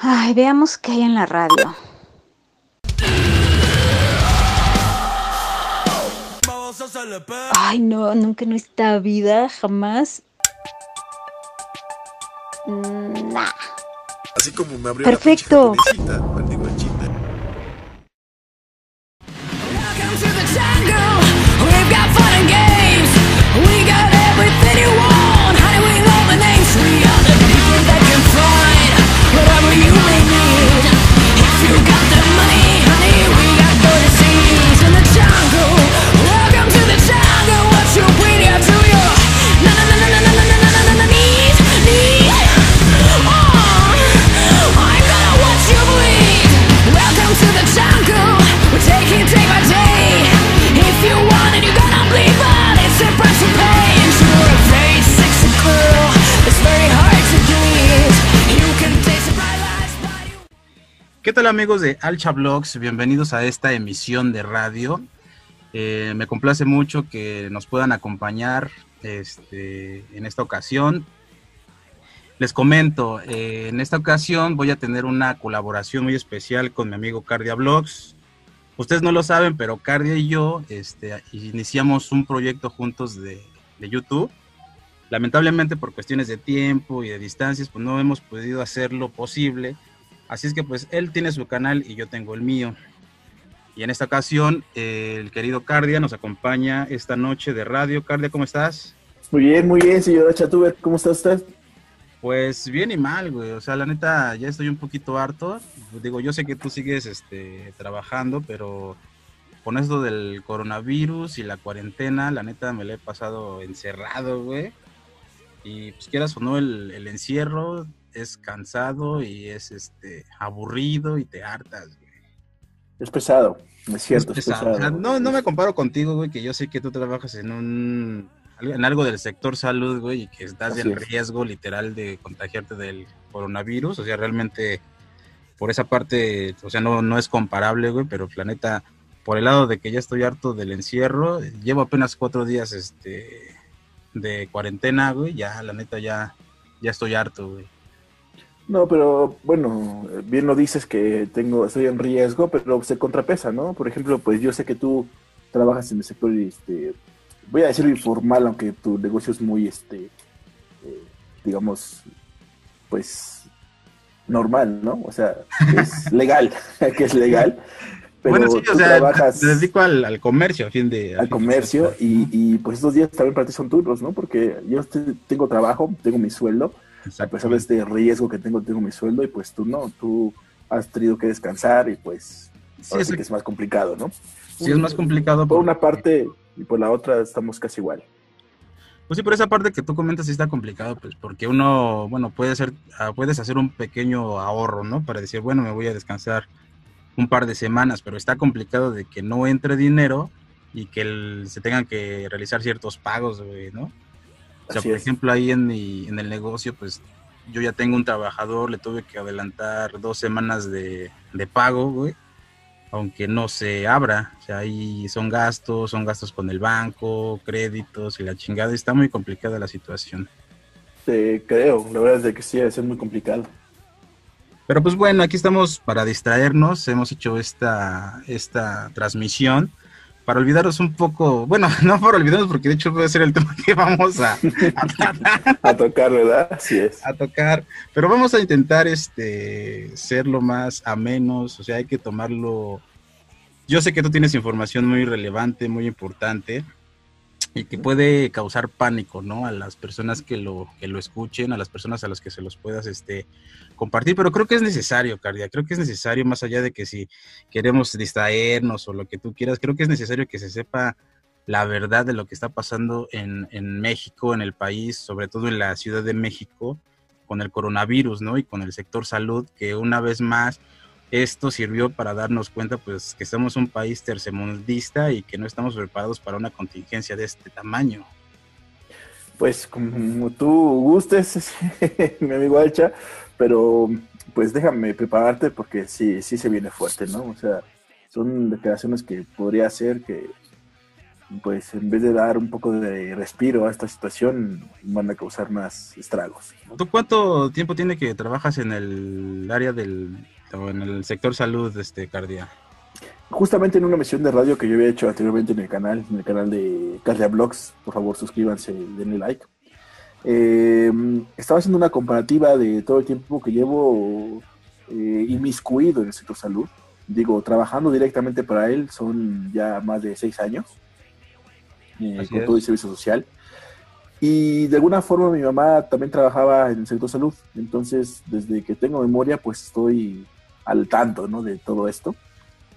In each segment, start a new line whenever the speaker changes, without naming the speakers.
Ay, veamos qué hay en la radio. Ay, no, nunca en esta vida, jamás. Nah.
Así como me abrió
Perfecto.
la
¿Qué tal amigos de Alcha Blogs? Bienvenidos a esta emisión de radio. Eh, me complace mucho que nos puedan acompañar este, en esta ocasión. Les comento, eh, en esta ocasión voy a tener una colaboración muy especial con mi amigo Cardia Blogs. Ustedes no lo saben, pero Cardia y yo este, iniciamos un proyecto juntos de, de YouTube. Lamentablemente por cuestiones de tiempo y de distancias, pues no hemos podido hacer lo posible. Así es que pues él tiene su canal y yo tengo el mío. Y en esta ocasión eh, el querido Cardia nos acompaña esta noche de radio. Cardia, ¿cómo estás?
Muy bien, muy bien, señora Chatuber. ¿Cómo está usted?
Pues bien y mal, güey. O sea, la neta, ya estoy un poquito harto. Digo, yo sé que tú sigues este, trabajando, pero con esto del coronavirus y la cuarentena, la neta me la he pasado encerrado, güey. Y pues quieras o no, el, el encierro es cansado y es este aburrido y te hartas, güey.
Es pesado, es cierto, es
Es pesado.
pesado.
O sea, no, no me comparo contigo, güey, que yo sé que tú trabajas en un en algo del sector salud, güey, y que estás
Así
en
es.
riesgo literal de contagiarte del coronavirus. O sea, realmente por esa parte, o sea, no, no es comparable, güey, pero la neta, por el lado de que ya estoy harto del encierro, llevo apenas cuatro días este de cuarentena, güey, ya la neta ya, ya estoy harto, güey.
No, pero bueno, bien lo dices que tengo, estoy en riesgo, pero se contrapesa, ¿no? Por ejemplo, pues yo sé que tú trabajas en el sector, este, voy a decirlo informal, aunque tu negocio es muy, este, eh, digamos, pues normal, ¿no? O sea, es legal, que es legal. Pero
bueno, sí, o
tú
sea,
trabajas
me dedico al, al comercio, a fin de... a
al
fin
comercio y, y pues estos días también para ti son turnos, ¿no? Porque yo te- tengo trabajo, tengo mi sueldo, a pesar de este riesgo que tengo, tengo mi sueldo y pues tú no, tú has tenido que descansar y pues
Sí,
ahora
es,
sí que es más complicado, ¿no?
sí, es más complicado.
Por una parte y por la otra estamos casi igual.
Pues sí, por esa parte que tú comentas sí está complicado, pues porque uno, bueno, puede hacer, ah, puedes hacer un pequeño ahorro, ¿no? Para decir, bueno, me voy a descansar un par de semanas, pero está complicado de que no entre dinero y que el- se tengan que realizar ciertos pagos, ¿no? O sea,
Así
por
es.
ejemplo, ahí en, mi, en el negocio, pues yo ya tengo un trabajador, le tuve que adelantar dos semanas de, de pago, güey, aunque no se abra. O sea, ahí son gastos, son gastos con el banco, créditos y la chingada. Está muy complicada la situación.
Te creo, la verdad es de que sí, debe ser muy complicado.
Pero pues bueno, aquí estamos para distraernos. Hemos hecho esta, esta transmisión para olvidarnos un poco. Bueno, no para olvidarnos, porque de hecho puede ser el tema que vamos a, a tratar.
A tocar, ¿verdad? Así es.
a tocar, pero vamos a intentar este ser lo más a menos, o sea, hay que tomarlo. Yo sé que tú tienes información muy relevante, muy importante y que puede causar pánico, ¿no? A las personas que lo que lo escuchen, a las personas a las que se los puedas este compartir, pero creo que es necesario, Cardia, creo que es necesario más allá de que si queremos distraernos o lo que tú quieras, creo que es necesario que se sepa la verdad de lo que está pasando en, en México, en el país, sobre todo en la Ciudad de México, con el coronavirus, ¿no? Y con el sector salud, que una vez más esto sirvió para darnos cuenta, pues, que somos un país tercermundista y que no estamos preparados para una contingencia de este tamaño.
Pues como tú gustes, mi amigo Alcha, pero pues déjame prepararte porque sí, sí se viene fuerte, ¿no? O sea, son declaraciones que podría ser que pues en vez de dar un poco de respiro a esta situación, van a causar más estragos. ¿no?
¿Tú cuánto tiempo tiene que trabajas en el área del, o en el sector salud, este, Cardia?
Justamente en una misión de radio que yo había hecho anteriormente en el canal, en el canal de Cardia Blogs, por favor suscríbanse, denle like. Eh, estaba haciendo una comparativa de todo el tiempo que llevo eh, inmiscuido en el sector salud. Digo, trabajando directamente para él son ya más de seis años, eh, con
es.
todo el servicio social. Y de alguna forma mi mamá también trabajaba en el sector salud. Entonces, desde que tengo memoria, pues estoy al tanto ¿no? de todo esto.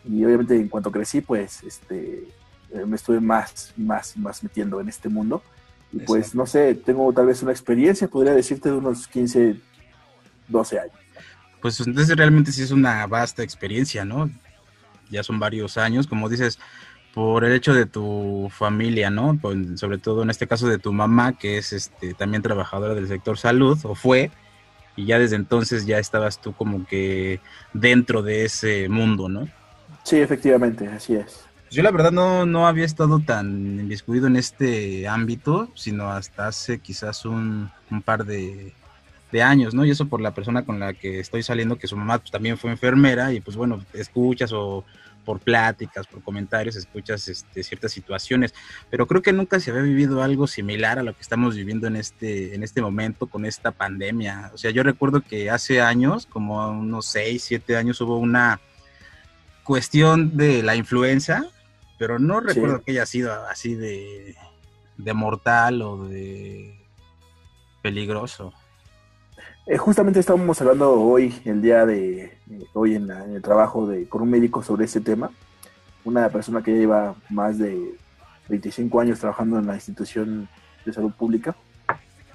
Y obviamente en cuanto crecí, pues este, eh, me estuve más y más y más metiendo en este mundo. Y pues no sé, tengo tal vez una experiencia, podría decirte, de unos 15, 12 años.
Pues entonces realmente sí es una vasta experiencia, ¿no? Ya son varios años, como dices, por el hecho de tu familia, ¿no? Pues, sobre todo en este caso de tu mamá, que es este también trabajadora del sector salud, o fue, y ya desde entonces ya estabas tú como que dentro de ese mundo, ¿no?
Sí, efectivamente, así es.
Yo la verdad no, no había estado tan inmiscuido en este ámbito, sino hasta hace quizás un, un par de, de años, ¿no? Y eso por la persona con la que estoy saliendo, que su mamá pues, también fue enfermera, y pues bueno, escuchas o por pláticas, por comentarios, escuchas este, ciertas situaciones, pero creo que nunca se había vivido algo similar a lo que estamos viviendo en este, en este momento con esta pandemia. O sea, yo recuerdo que hace años, como unos 6, 7 años, hubo una cuestión de la influenza, pero no recuerdo
Sí.
que haya sido así de, de mortal o de peligroso.
Eh, justamente estábamos hablando hoy, el día de eh, hoy en, la- en el trabajo de, con un médico sobre ese tema. Una persona que ya lleva más de 25 años trabajando en la institución de salud pública.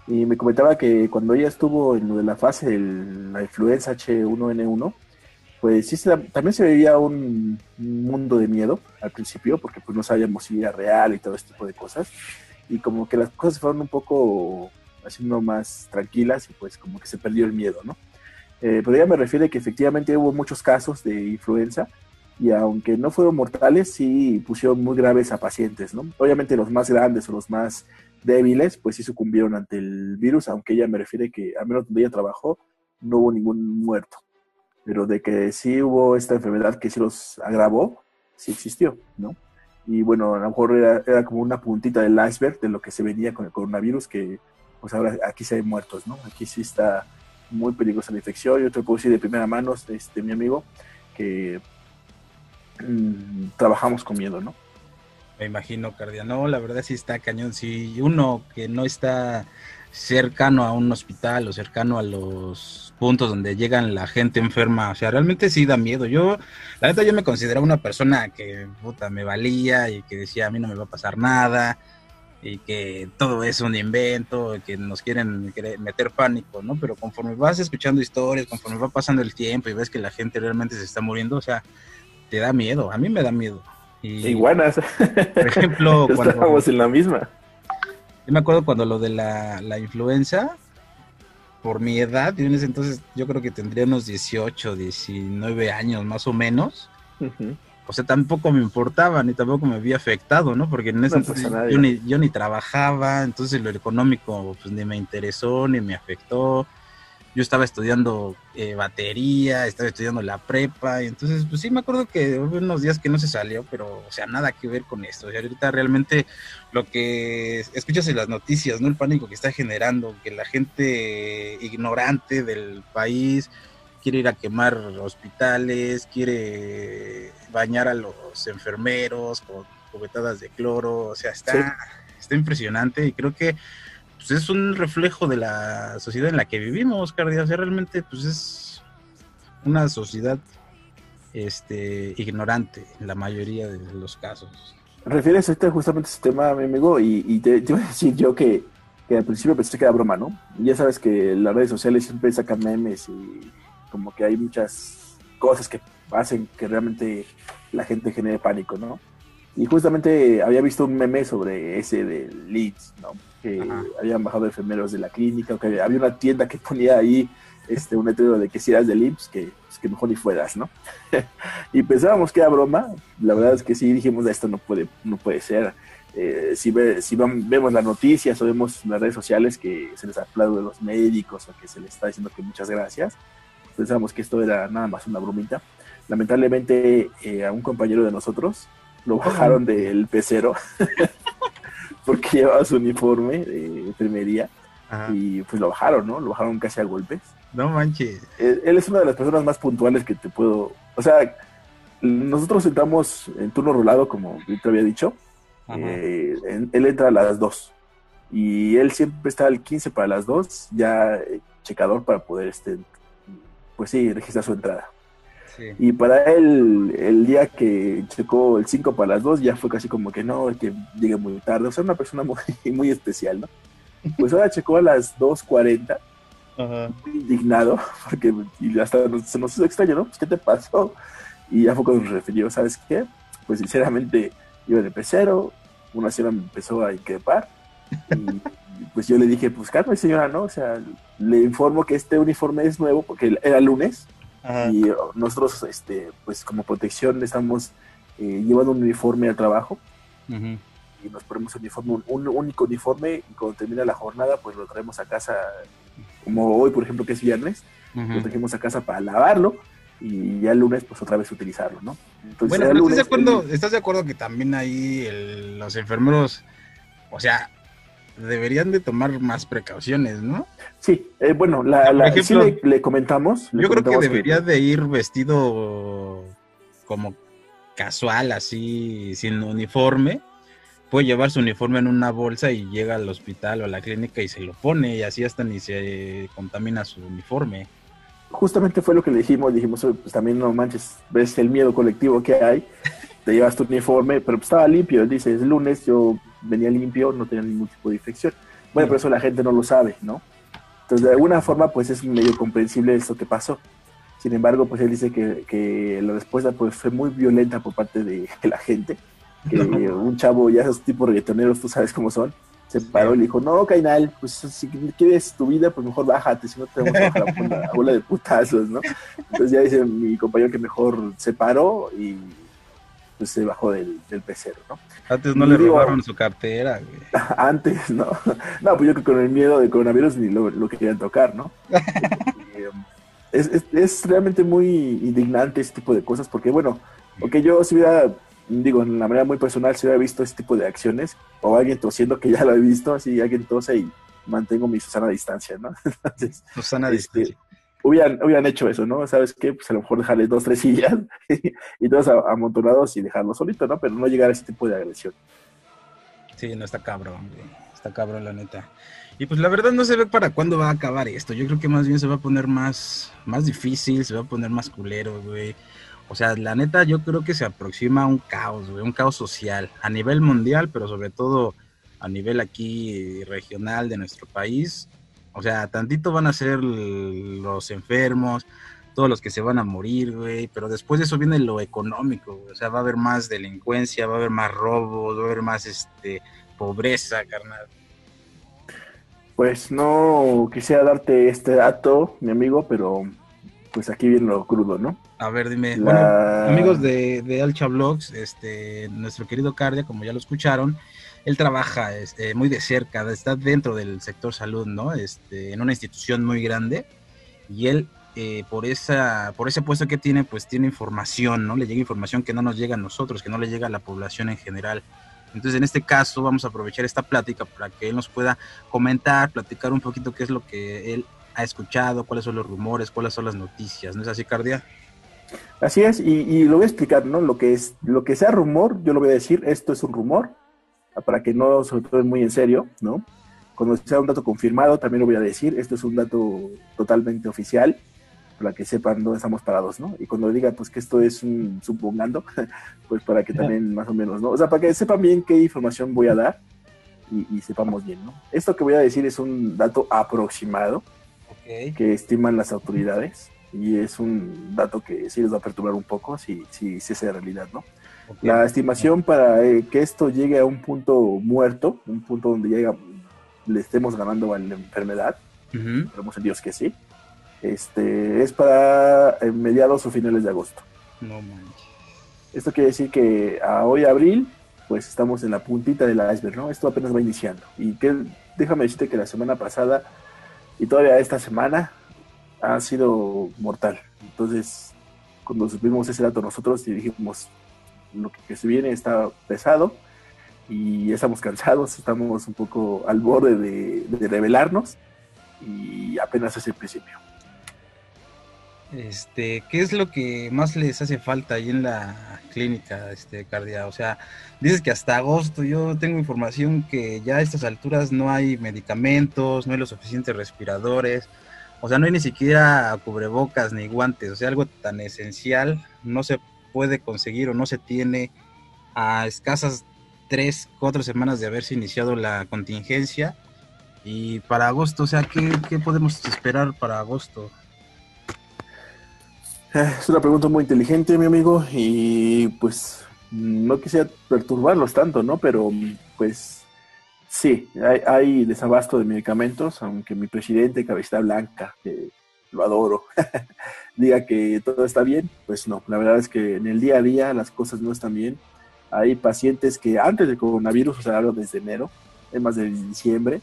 Y me comentaba que cuando ella estuvo en lo de la fase de la influenza H1N1, pues sí, se- también se un, un mundo de miedo al principio, porque pues no sabíamos si era real y todo este tipo de cosas. Y como que las cosas fueron un poco haciendo más tranquilas y pues como que se perdió el miedo, ¿no? Eh, pero ella me refiere que efectivamente hubo muchos casos de influenza y aunque no fueron mortales, sí pusieron muy graves a pacientes, ¿no? Obviamente los más grandes o los más débiles, pues sí sucumbieron ante el virus, aunque ella me refiere que al menos donde ella trabajó no hubo ningún muerto, pero de que sí hubo esta enfermedad que sí los agravó, sí existió, ¿no? Y bueno, a lo mejor era, era como una puntita del iceberg de lo que se venía con el coronavirus, que pues ahora aquí sí hay muertos, ¿no? Aquí sí está muy peligrosa la infección. Yo te puedo decir de primera mano, este, mi amigo, que mm, trabajamos con miedo, ¿no?
Me imagino, Cardia. No, la verdad sí está cañón. Si uno que no está cercano a un hospital o cercano a los puntos donde llegan la gente enferma, o sea, realmente sí da miedo. Yo, la neta, yo me consideraba una persona que, puta, me valía y que decía, a mí no me va a pasar nada y que todo es un invento, que nos quieren meter pánico, ¿no? Pero conforme vas escuchando historias, conforme va pasando el tiempo y ves que la gente realmente se está muriendo, o sea, te da miedo. A mí me da miedo. Y,
Iguanas.
por ejemplo, cuando,
Estábamos en la misma.
Yo me acuerdo cuando lo de la, la influenza, por mi edad, yo en ese entonces yo creo que tendría unos 18, 19 años más o menos. O sea, tampoco me importaba, ni tampoco me había afectado, ¿no? Porque en ese
No,
entonces yo, ni, yo ni trabajaba, entonces lo económico pues ni me interesó, ni me afectó. Yo estaba estudiando eh, batería, estaba estudiando la prepa, y entonces pues sí me acuerdo que hubo unos días que no se salió, pero o sea, nada que ver con esto. O sea, ahorita realmente lo que escuchas en las noticias, ¿no? El pánico que está generando, que la gente ignorante del país quiere ir a quemar hospitales, quiere bañar a los enfermeros con cubetadas de cloro, o sea, está,
Sí.
está impresionante y creo que pues, es un reflejo de la sociedad en la que vivimos, Cardia, o sea, realmente pues es una sociedad este ignorante en la mayoría de los casos.
Refieres este, justamente a este tema, mi amigo, y, y te, te iba a decir yo que, que al principio pensé que era broma, ¿no? Ya sabes que las redes sociales siempre sacan memes y como que hay muchas cosas que hacen que realmente la gente genere pánico, ¿no? Y justamente había visto un meme sobre ese de Leeds, ¿no? Que
Ajá.
habían bajado enfermeros de la clínica, o que había una tienda que ponía ahí este, un letrero de que si eras del IMSS, que, pues, que mejor ni fueras, ¿no? y pensábamos que era broma, la verdad es que sí dijimos, esto no puede, no puede ser. Eh, si ve- si vam- vemos las noticias o vemos en las redes sociales que se les aplaude a los médicos o que se les está diciendo que muchas gracias, pensábamos que esto era nada más una bromita. Lamentablemente eh, a un compañero de nosotros lo bajaron del pecero porque llevaba su uniforme de enfermería
Ajá.
y pues lo bajaron, ¿no? Lo bajaron casi a golpes.
No manches.
Él, él es una de las personas más puntuales que te puedo... O sea, nosotros entramos en turno rolado, como te había dicho. Eh, en- él entra a las 2 y él siempre está al 15 para las 2, ya eh, checador para poder, este, pues sí, registrar su entrada.
Sí.
Y para él, el día que checó el 5 para las 2, ya fue casi como que no, que llegue muy tarde. O sea, una persona muy, muy especial, ¿no? Pues ahora checó a las 2.40,
Ajá.
muy indignado, porque y hasta nos- se nos hizo extraño, ¿no? Pues, ¿qué te pasó? Y ya fue cuando nos refirió, ¿sabes qué? Pues sinceramente, iba en el pecero, una señora me empezó a increpar, y pues yo le dije, pues calma, señora, ¿no? O sea, le informo que este uniforme es nuevo, porque era lunes,
Ajá.
y oh, nosotros, este, pues como protección, estamos eh, llevando un uniforme al trabajo y nos ponemos un uniforme, un, un único uniforme y cuando termina la jornada, pues lo traemos a casa, como hoy, por ejemplo, que es viernes, lo trajimos a casa para lavarlo y ya el lunes, pues otra vez utilizarlo, ¿no? Entonces,
Bueno,
era
pero
lunes,
¿estás de, acuerdo,
el-
¿estás de acuerdo que también ahí el- los enfermeros, o sea, deberían de tomar más precauciones, ¿no?
Sí, eh, bueno, la, la-
ejemplo,
sí le, le comentamos. le
Yo creo que debería de ir vestido como casual, así, sin uniforme. Puede llevar su uniforme en una bolsa y llega al hospital o a la clínica y se lo pone y así hasta ni se contamina su uniforme.
Justamente fue lo que le dijimos, dijimos, "Oye, pues también no manches, ves el miedo colectivo que hay, te llevas tu uniforme, pero pues, estaba limpio, él dice, es lunes, yo venía limpio, no tenía ningún tipo de infección. Bueno, pero eso la gente no lo sabe, ¿no? Entonces, de alguna forma, pues es medio comprensible esto que pasó. Sin embargo, pues él dice que, que la respuesta pues fue muy violenta por parte de la gente, que un chavo, ya esos tipos reggaetoneros, tú sabes cómo son, se paró y le dijo, no, Cainal, pues si quieres tu vida, pues mejor bájate, si no te vamos a bajar a bola, a bola de putazos, ¿no? Entonces ya dice mi compañero que mejor se paró y pues se bajó del, del pecero, ¿no?
Antes no
Y
le
digo-
robaron su cartera, güey.
Antes, ¿no? No, pues yo creo que con el miedo de coronavirus ni lo, lo querían tocar, ¿no? Um, es, es, es realmente muy indignante este tipo de cosas, porque bueno, porque yo si hubiera, digo, en la manera muy personal, si hubiera visto este tipo de acciones, o alguien tosiendo que ya lo he visto, así alguien tose y mantengo mi sana distancia, ¿no? Entonces,
Susana
Este,
Distancia.
Hubieran, hecho eso, ¿no? ¿Sabes qué? Pues a lo mejor dejarles dos, tres sillas y todos a- amontonados y dejarlo solito, ¿no? Pero no llegar a ese tipo de agresión.
Sí, no está cabrón. Está cabrón, la neta. Y pues la verdad no se ve para cuándo va a acabar esto. Yo creo que más bien se va a poner más, más difícil, se va a poner más culero, güey. O sea, la neta, yo creo que se aproxima un caos, güey, un caos social a nivel mundial, pero sobre todo a nivel aquí regional de nuestro país. O sea, tantito van a ser los enfermos, todos los que se van a morir, güey, pero después de eso viene lo económico, güey. o sea, va a haber más delincuencia, va a haber más robos, va a haber más este pobreza, carnal.
Pues no quisiera darte este dato, mi amigo, pero pues aquí viene lo crudo, ¿no?
A ver, dime,
La-
bueno, amigos de, de Alcha Blogs, este, nuestro querido Cardia, como ya lo escucharon, él trabaja este, muy de cerca, está dentro del sector salud, ¿no? Este, en una institución muy grande, y él, eh, por, esa, por ese puesto que tiene, pues tiene información, ¿no? Le llega información que no nos llega a nosotros, que no le llega a la población en general. Entonces, en este caso, vamos a aprovechar esta plática para que él nos pueda comentar, platicar un poquito qué es lo que él ha escuchado, cuáles son los rumores, cuáles son las noticias, ¿no es así, Cardia?
Así es, y, y lo voy a explicar, ¿no? Lo que es, lo que sea rumor, yo lo voy a decir, esto es un rumor, para que no se lo tomen muy en serio, ¿no? Cuando sea un dato confirmado, también lo voy a decir, esto es un dato totalmente oficial, para que sepan dónde estamos parados, ¿no? Y cuando diga, pues que esto es un supongando, pues para que también más o menos, ¿no? O sea, para que sepan bien qué información voy a dar y, y sepamos bien, ¿no? Esto que voy a decir es un dato aproximado,
Ok.
que estiman las autoridades y es un dato que sí les va a perturbar un poco si, si, si es realidad, ¿no? La estimación para eh, que esto llegue a un punto muerto, un punto donde llega, le estemos ganando a la enfermedad,
Ujú.
esperemos en Dios que sí, Este, es para eh, mediados o finales de agosto.
No manches.
Esto quiere decir que a hoy abril, pues estamos en la puntita del iceberg, ¿no? Esto apenas va iniciando. Y que, déjame decirte que la semana pasada y todavía esta semana ha sido mortal. Entonces, cuando supimos ese dato nosotros y dijimos, lo que se viene está pesado y estamos cansados, estamos un poco al borde de, de revelarnos y apenas es el principio.
Este, ¿qué es lo que más les hace falta ahí en la clínica, este, Cardia? O sea, dices que hasta agosto, yo tengo información que ya a estas alturas no hay medicamentos, no hay los suficientes respiradores, o sea, no hay ni siquiera cubrebocas ni guantes, o sea, algo tan esencial no se puede conseguir o no se tiene a escasas tres, cuatro semanas de haberse iniciado la contingencia. Y para agosto, o sea, ¿qué, qué podemos esperar para agosto?
Eh, Es una pregunta muy inteligente, mi amigo, y pues no quisiera perturbarlos tanto, ¿no? Pero pues sí, hay, desabasto de medicamentos, aunque mi presidente, Cabecita Blanca, que lo adoro, diga que todo está bien, pues no, la verdad es que en el día a día las cosas no están bien. Hay pacientes que antes del coronavirus, o sea, hablo desde enero, es más de diciembre,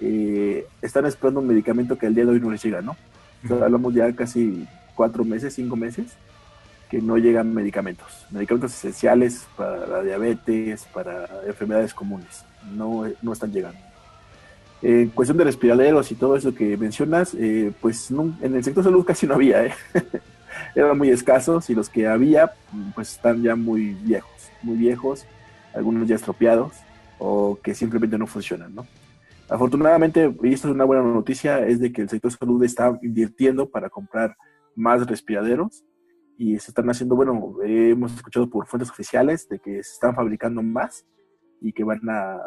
eh, están esperando un medicamento que al día de hoy no les llega, ¿no? O sea, hablamos ya casi cuatro meses, cinco meses, que no llegan medicamentos. Medicamentos esenciales para la diabetes, para enfermedades comunes. No, no están llegando. En cuestión de respiraderos y todo eso que mencionas, eh, pues no- en el sector salud casi no había, ¿eh? eran muy escasos y los que había, pues están ya muy viejos, muy viejos, algunos ya estropeados o que simplemente no funcionan, ¿no? Afortunadamente, y esto es una buena noticia, es de que el sector salud está invirtiendo para comprar más respiraderos y se están haciendo, bueno, hemos escuchado por fuentes oficiales de que se están fabricando más y que van a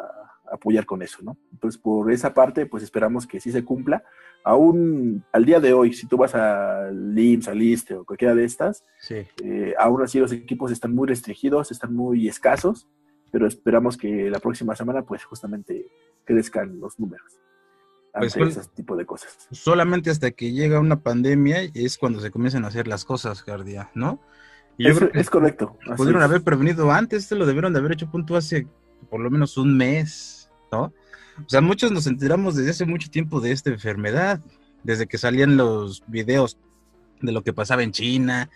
apoyar con eso, ¿no? Entonces, por esa parte, pues esperamos que sí se cumpla. Aún al día de hoy, si tú vas al IMSS, al ISTE o cualquiera de estas,
Sí.
eh, aún así los equipos están muy restringidos, están muy escasos, pero esperamos que la próxima semana, pues justamente crezcan los números
Pues,
ante
pues,
ese tipo de cosas.
Solamente hasta que llega una pandemia es cuando se comienzan a hacer las cosas, Cardia, ¿no? Y yo
Es,
creo que
es correcto.
pudieron
es.
haber prevenido antes, esto lo debieron de haber hecho punto hace por lo menos un mes, ¿no? O sea, muchos nos enteramos desde hace mucho tiempo de esta enfermedad, desde que salían los videos de lo que pasaba en China,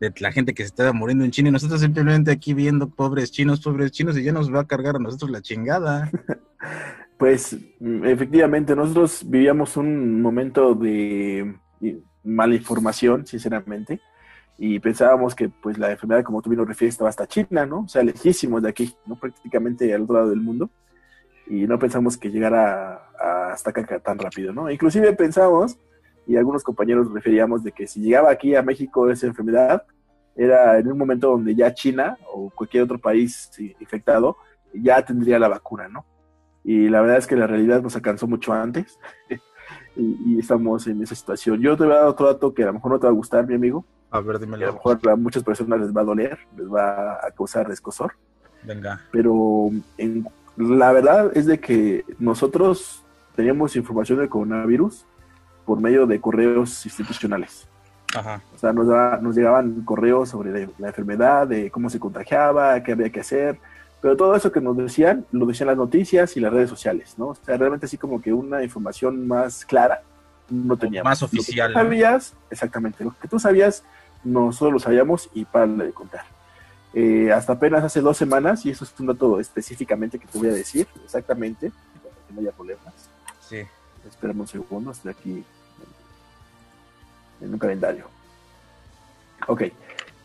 de la gente que se estaba muriendo en China, y nosotros simplemente aquí viendo pobres chinos, pobres chinos, y ya nos va a cargar a nosotros la chingada.
Pues efectivamente, nosotros vivíamos un momento de eh, mala información, sinceramente, y pensábamos que pues la enfermedad, como tú bien lo refieres, estaba hasta China, ¿no? O sea, lejísimos de aquí, ¿no? Prácticamente al otro lado del mundo, y no pensamos que llegara a- hasta acá tan rápido, ¿no? Inclusive pensamos, y algunos compañeros referíamos de que si llegaba aquí a México esa enfermedad, era en un momento donde ya China o cualquier otro país infectado ya tendría la vacuna, ¿no? Y la verdad es que la realidad nos alcanzó mucho antes y, y estamos en esa situación. Yo te voy a dar otro dato que a lo mejor no te va a gustar, mi amigo,
A ver,
que a lo
dímelo.
mejor a muchas personas les va a doler, les va a causar descosor,
Venga.
pero en- la verdad es de que nosotros teníamos información del coronavirus por medio de correos institucionales.
Ajá.
O sea, nos, nos llegaban correos sobre la, la enfermedad, de cómo se contagiaba, qué había que hacer, pero todo eso que nos decían, lo decían las noticias y las redes sociales, ¿no? O sea, realmente así como que una información más clara no teníamos.
Más
Lo que tú
oficial,
sabías, exactamente, lo que tú sabías, nosotros lo sabíamos y para de contar. Eh, hasta apenas hace dos semanas, y eso es un dato específicamente que te voy a decir, exactamente, para que no haya problemas.
Sí.
Esperamos un segundo, estoy aquí en un calendario. Ok. Eh,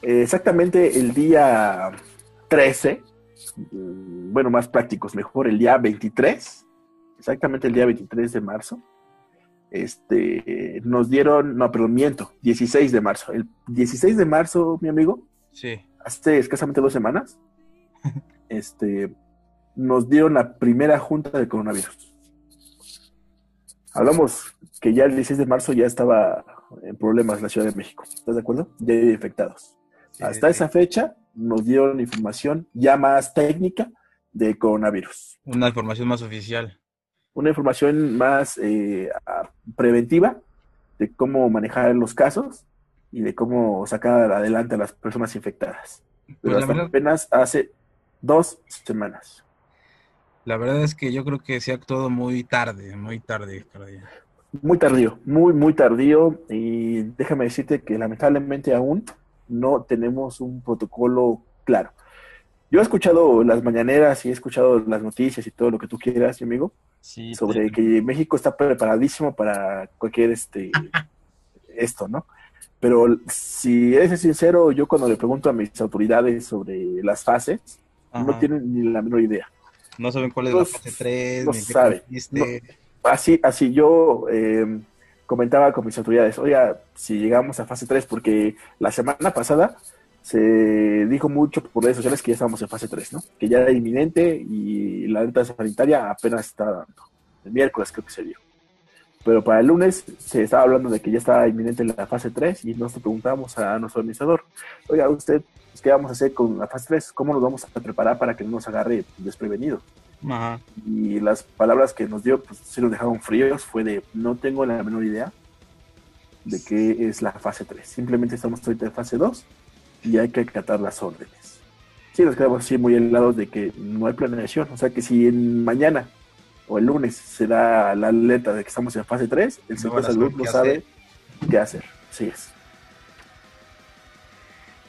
exactamente el día 13, mm, bueno, más prácticos, mejor el día 23, exactamente el día 23 de marzo, este, nos dieron, no, perdón, miento, 16 de marzo. El 16 de marzo, mi amigo,
Sí.
Hace escasamente dos semanas, este, nos dieron la primera junta de coronavirus. Hablamos que ya el 16 de marzo ya estaba en problemas la Ciudad de México. ¿Estás de acuerdo? Ya hay infectados.
sí,
Hasta
sí.
esa fecha nos dieron información ya más técnica de coronavirus.
Una información más oficial.
Una información más eh, preventiva de cómo manejar los casos y de cómo sacar adelante a las personas infectadas. Pero
Pues la
hasta
verdad-
apenas hace dos semanas.
La verdad es que yo creo que se ha actuado muy tarde, muy tarde, caray.
Muy tardío, muy, muy tardío. Y déjame decirte que lamentablemente aún no tenemos un protocolo claro. Yo he escuchado las mañaneras y he escuchado las noticias y todo lo que tú quieras, mi amigo,
Sí,
sobre que México está preparadísimo para cualquier este esto, ¿no? Pero si eres sincero, yo cuando le pregunto a mis autoridades sobre las fases, no tienen ni la menor idea.
No saben cuál es
no
la fase 3,
no
ni qué consiste.
Así, así yo eh, comentaba con mis autoridades, oiga, si llegamos a fase 3, porque la semana pasada se dijo mucho por redes sociales que ya estábamos en fase 3, ¿no? Que ya era inminente y la alerta sanitaria apenas está dando. El miércoles creo que se dio. Pero para el lunes se estaba hablando de que ya estaba inminente la fase 3 y nos preguntamos a nuestro administrador, oiga, usted, pues, ¿qué vamos a hacer con la fase 3? ¿Cómo nos vamos a preparar para que no nos agarre desprevenido?
Ajá.
y las palabras que nos dio, pues sí nos dejaron fríos, fue de no tengo la menor idea de qué es la fase 3. Simplemente estamos ahorita en fase 2 y hay que acatar las órdenes. Sí, nos quedamos así muy helados de que no hay planeación. O sea que si en mañana o el lunes se da la alerta de que estamos en fase 3, el sector salud no sabe
hacer.
qué hacer. Sí es.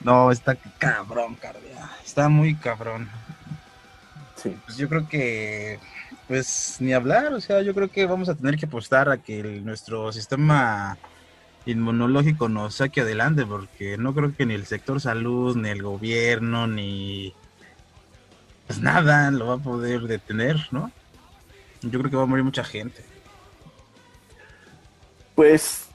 No, está cabrón, cardia. Está muy cabrón.
Sí.
Pues yo creo que, pues ni hablar, o sea, yo creo que vamos a tener que apostar a que el- nuestro sistema inmunológico nos saque adelante, porque no creo que ni el sector salud, ni el gobierno, ni pues nada lo va a poder detener, ¿no? Yo creo que va a morir mucha gente.
Pues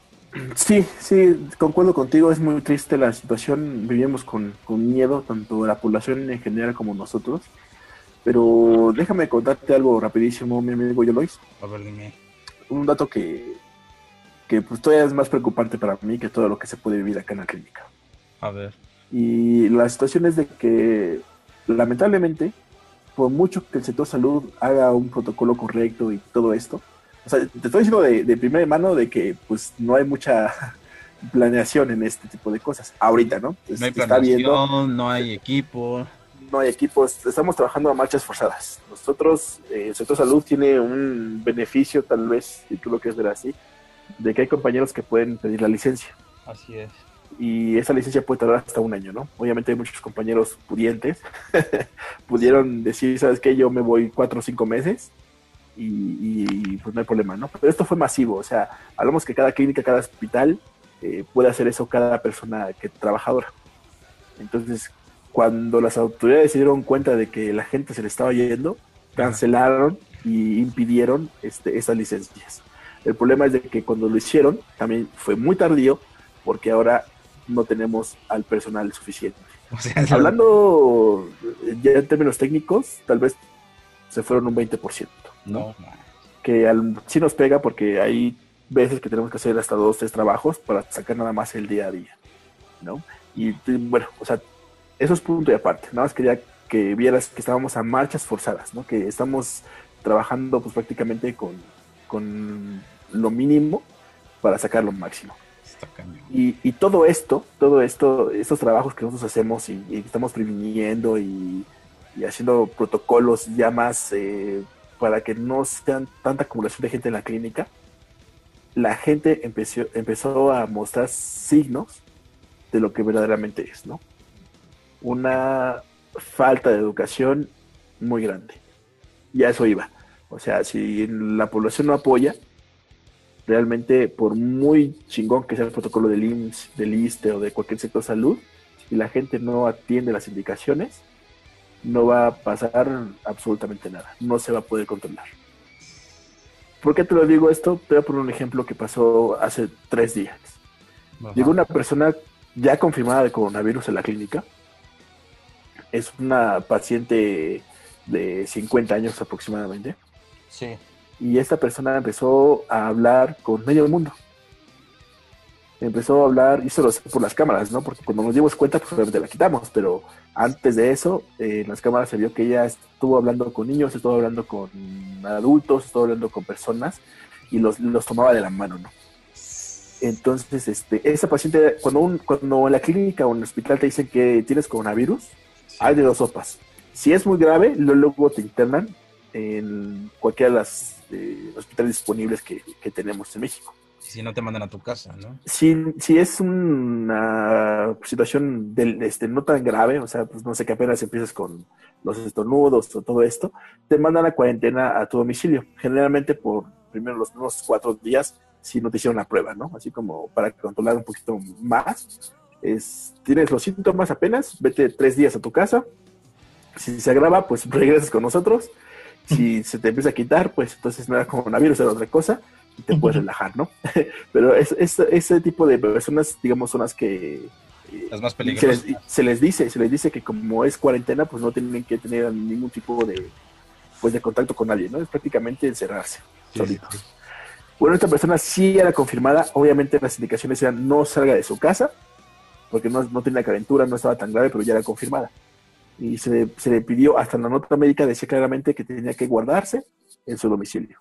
sí, sí, concuerdo contigo, es muy triste la situación, vivimos con, con miedo, tanto la población en general como nosotros, pero déjame contarte algo rapidísimo, mi amigo Yolois,
A ver, dime.
un dato que, que pues todavía es más preocupante para mí que todo lo que se puede vivir acá en la clínica.
A ver.
Y la situación es de que, lamentablemente, por mucho que el sector salud haga un protocolo correcto y todo esto, o sea, te estoy diciendo de, de primera mano de que pues no hay mucha planeación en este tipo de cosas. Ahorita, ¿no?
No hay
Se está viendo,
planeación, no hay equipo.
no hay equipos, estamos trabajando a marchas forzadas. Nosotros, eh, el sector salud tiene un beneficio, tal vez, si tú lo quieres ver así, de que hay compañeros que pueden pedir la licencia.
Así es.
Y esa licencia puede tardar hasta un año, ¿no? Obviamente hay muchos compañeros pudientes, pudieron decir, ¿sabes qué? Yo me voy cuatro o cinco meses y, y, pues no hay problema, ¿no? Pero esto fue masivo, o sea, hablamos que cada clínica, cada hospital eh, puede hacer eso cada persona que trabajadora. Entonces, cuando las autoridades se dieron cuenta de que la gente se le estaba yendo, cancelaron y impidieron este, esas licencias. El problema es de que cuando lo hicieron, también fue muy tardío, porque ahora no tenemos al personal suficiente.
O sea, es
Hablando eh, ya en términos técnicos, tal vez se fueron un 20%, ¿no?
No,
Que al, sí nos pega porque hay veces que tenemos que hacer hasta dos, tres trabajos para sacar nada más el día a día, ¿no? Y bueno, o sea, eso es punto y aparte. Nada más quería que vieras que estábamos a marchas forzadas, ¿no? Que estamos trabajando pues prácticamente con, con lo mínimo para sacar lo máximo.
Está.
Y, y todo esto, todo esto, estos trabajos que nosotros hacemos y, y estamos previniendo y, y haciendo protocolos ya más eh, para que no sean tanta acumulación de gente en la clínica, la gente empezó, empezó a mostrar signos de lo que verdaderamente es, ¿no? Una falta de educación muy grande. Y a eso iba. O sea, si la población no apoya, realmente por muy chingón que sea el protocolo del IMSS, del ISTE o de cualquier sector salud, si la gente no atiende las indicaciones, no va a pasar absolutamente nada, no se va a poder controlar. ¿Por qué te lo digo esto? Te voy a poner un ejemplo que pasó hace tres días.
Ajá.
Llegó una persona ya confirmada de coronavirus en la clínica. Es una paciente de 50 años aproximadamente
Sí.
Y esta persona empezó a hablar con medio mundo. Empezó a hablar, hizo los por las cámaras, ¿no? Porque cuando nos dimos cuenta, pues obviamente la quitamos, pero antes de eso, eh, en las cámaras se vio que ella estuvo hablando con niños, estuvo hablando con adultos, estuvo hablando con personas y los, los tomaba de la mano, ¿no? Entonces, este, esa paciente, cuando, un, cuando en la clínica o en el hospital te dicen que tienes coronavirus, hay de dos sopas. Si es muy grave, luego te internan en cualquiera de los hospitales disponibles que, que tenemos en México.
Si no te mandan a tu casa, ¿no?
Si, si es una situación del, este, no tan grave, o sea, pues no sé, que apenas empiezas con los estornudos o todo esto, te mandan a cuarentena a tu domicilio. Generalmente por primero los primeros cuatro días, si no te hicieron la prueba, ¿no? Así como para controlar un poquito más. Es, tienes los síntomas apenas, vete tres días a tu casa. Si se agrava, pues regresas con nosotros. Si se te empieza a quitar, pues entonces no era coronavirus, era otra cosa y te puedes relajar, ¿no? Pero es, es- ese tipo de personas, digamos, son las que eh,
Las más
se
peligrosas.
les, se les dice, se les dice que como es cuarentena, pues no tienen que tener ningún tipo de pues de contacto con nadie, ¿no? Es prácticamente encerrarse
Sí,
solitos.
sí.
Bueno, esta persona sí era confirmada, obviamente las indicaciones eran no salga de su casa, porque no, no tenía calentura, no estaba tan grave, pero ya era confirmada. Y se le, se le pidió, hasta la nota médica decía claramente que tenía que guardarse en su domicilio.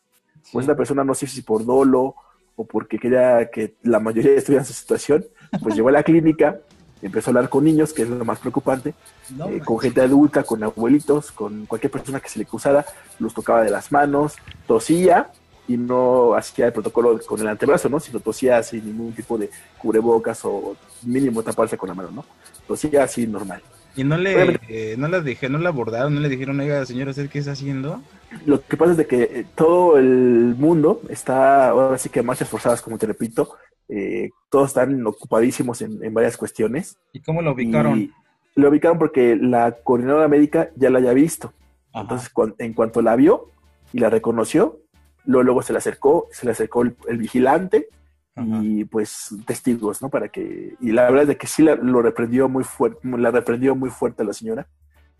Pues esta persona no sé si por dolo o porque quería que la mayoría estuviera en su situación, pues llegó a la clínica, empezó a hablar con niños, que es lo más preocupante,
No,
eh, con gente adulta, con abuelitos, con cualquier persona que se le cruzara, los tocaba de las manos, tosía y no hacía el protocolo con el antebrazo, ¿no? Sino tosía sin ningún tipo de cubrebocas o mínimo taparse con la mano, ¿no? Tosía así normal.
Y no le, eh, no la dije, no la abordaron, no le dijeron, oiga, señor, ¿usted qué está haciendo?
Lo que pasa es de que eh, todo el mundo está, ahora sí que marchas forzadas, como te repito, eh, todos están ocupadísimos en, en varias cuestiones.
¿Y cómo lo ubicaron?
Y lo ubicaron porque la coordinadora médica ya la había visto.
Ajá.
Entonces, en cuanto la vio y la reconoció, luego, luego se le acercó, se le acercó el, el vigilante
Ajá.
y pues testigos, ¿no? Para que, y la verdad es de que sí la, lo reprendió muy fuerte, la reprendió muy fuerte a la señora.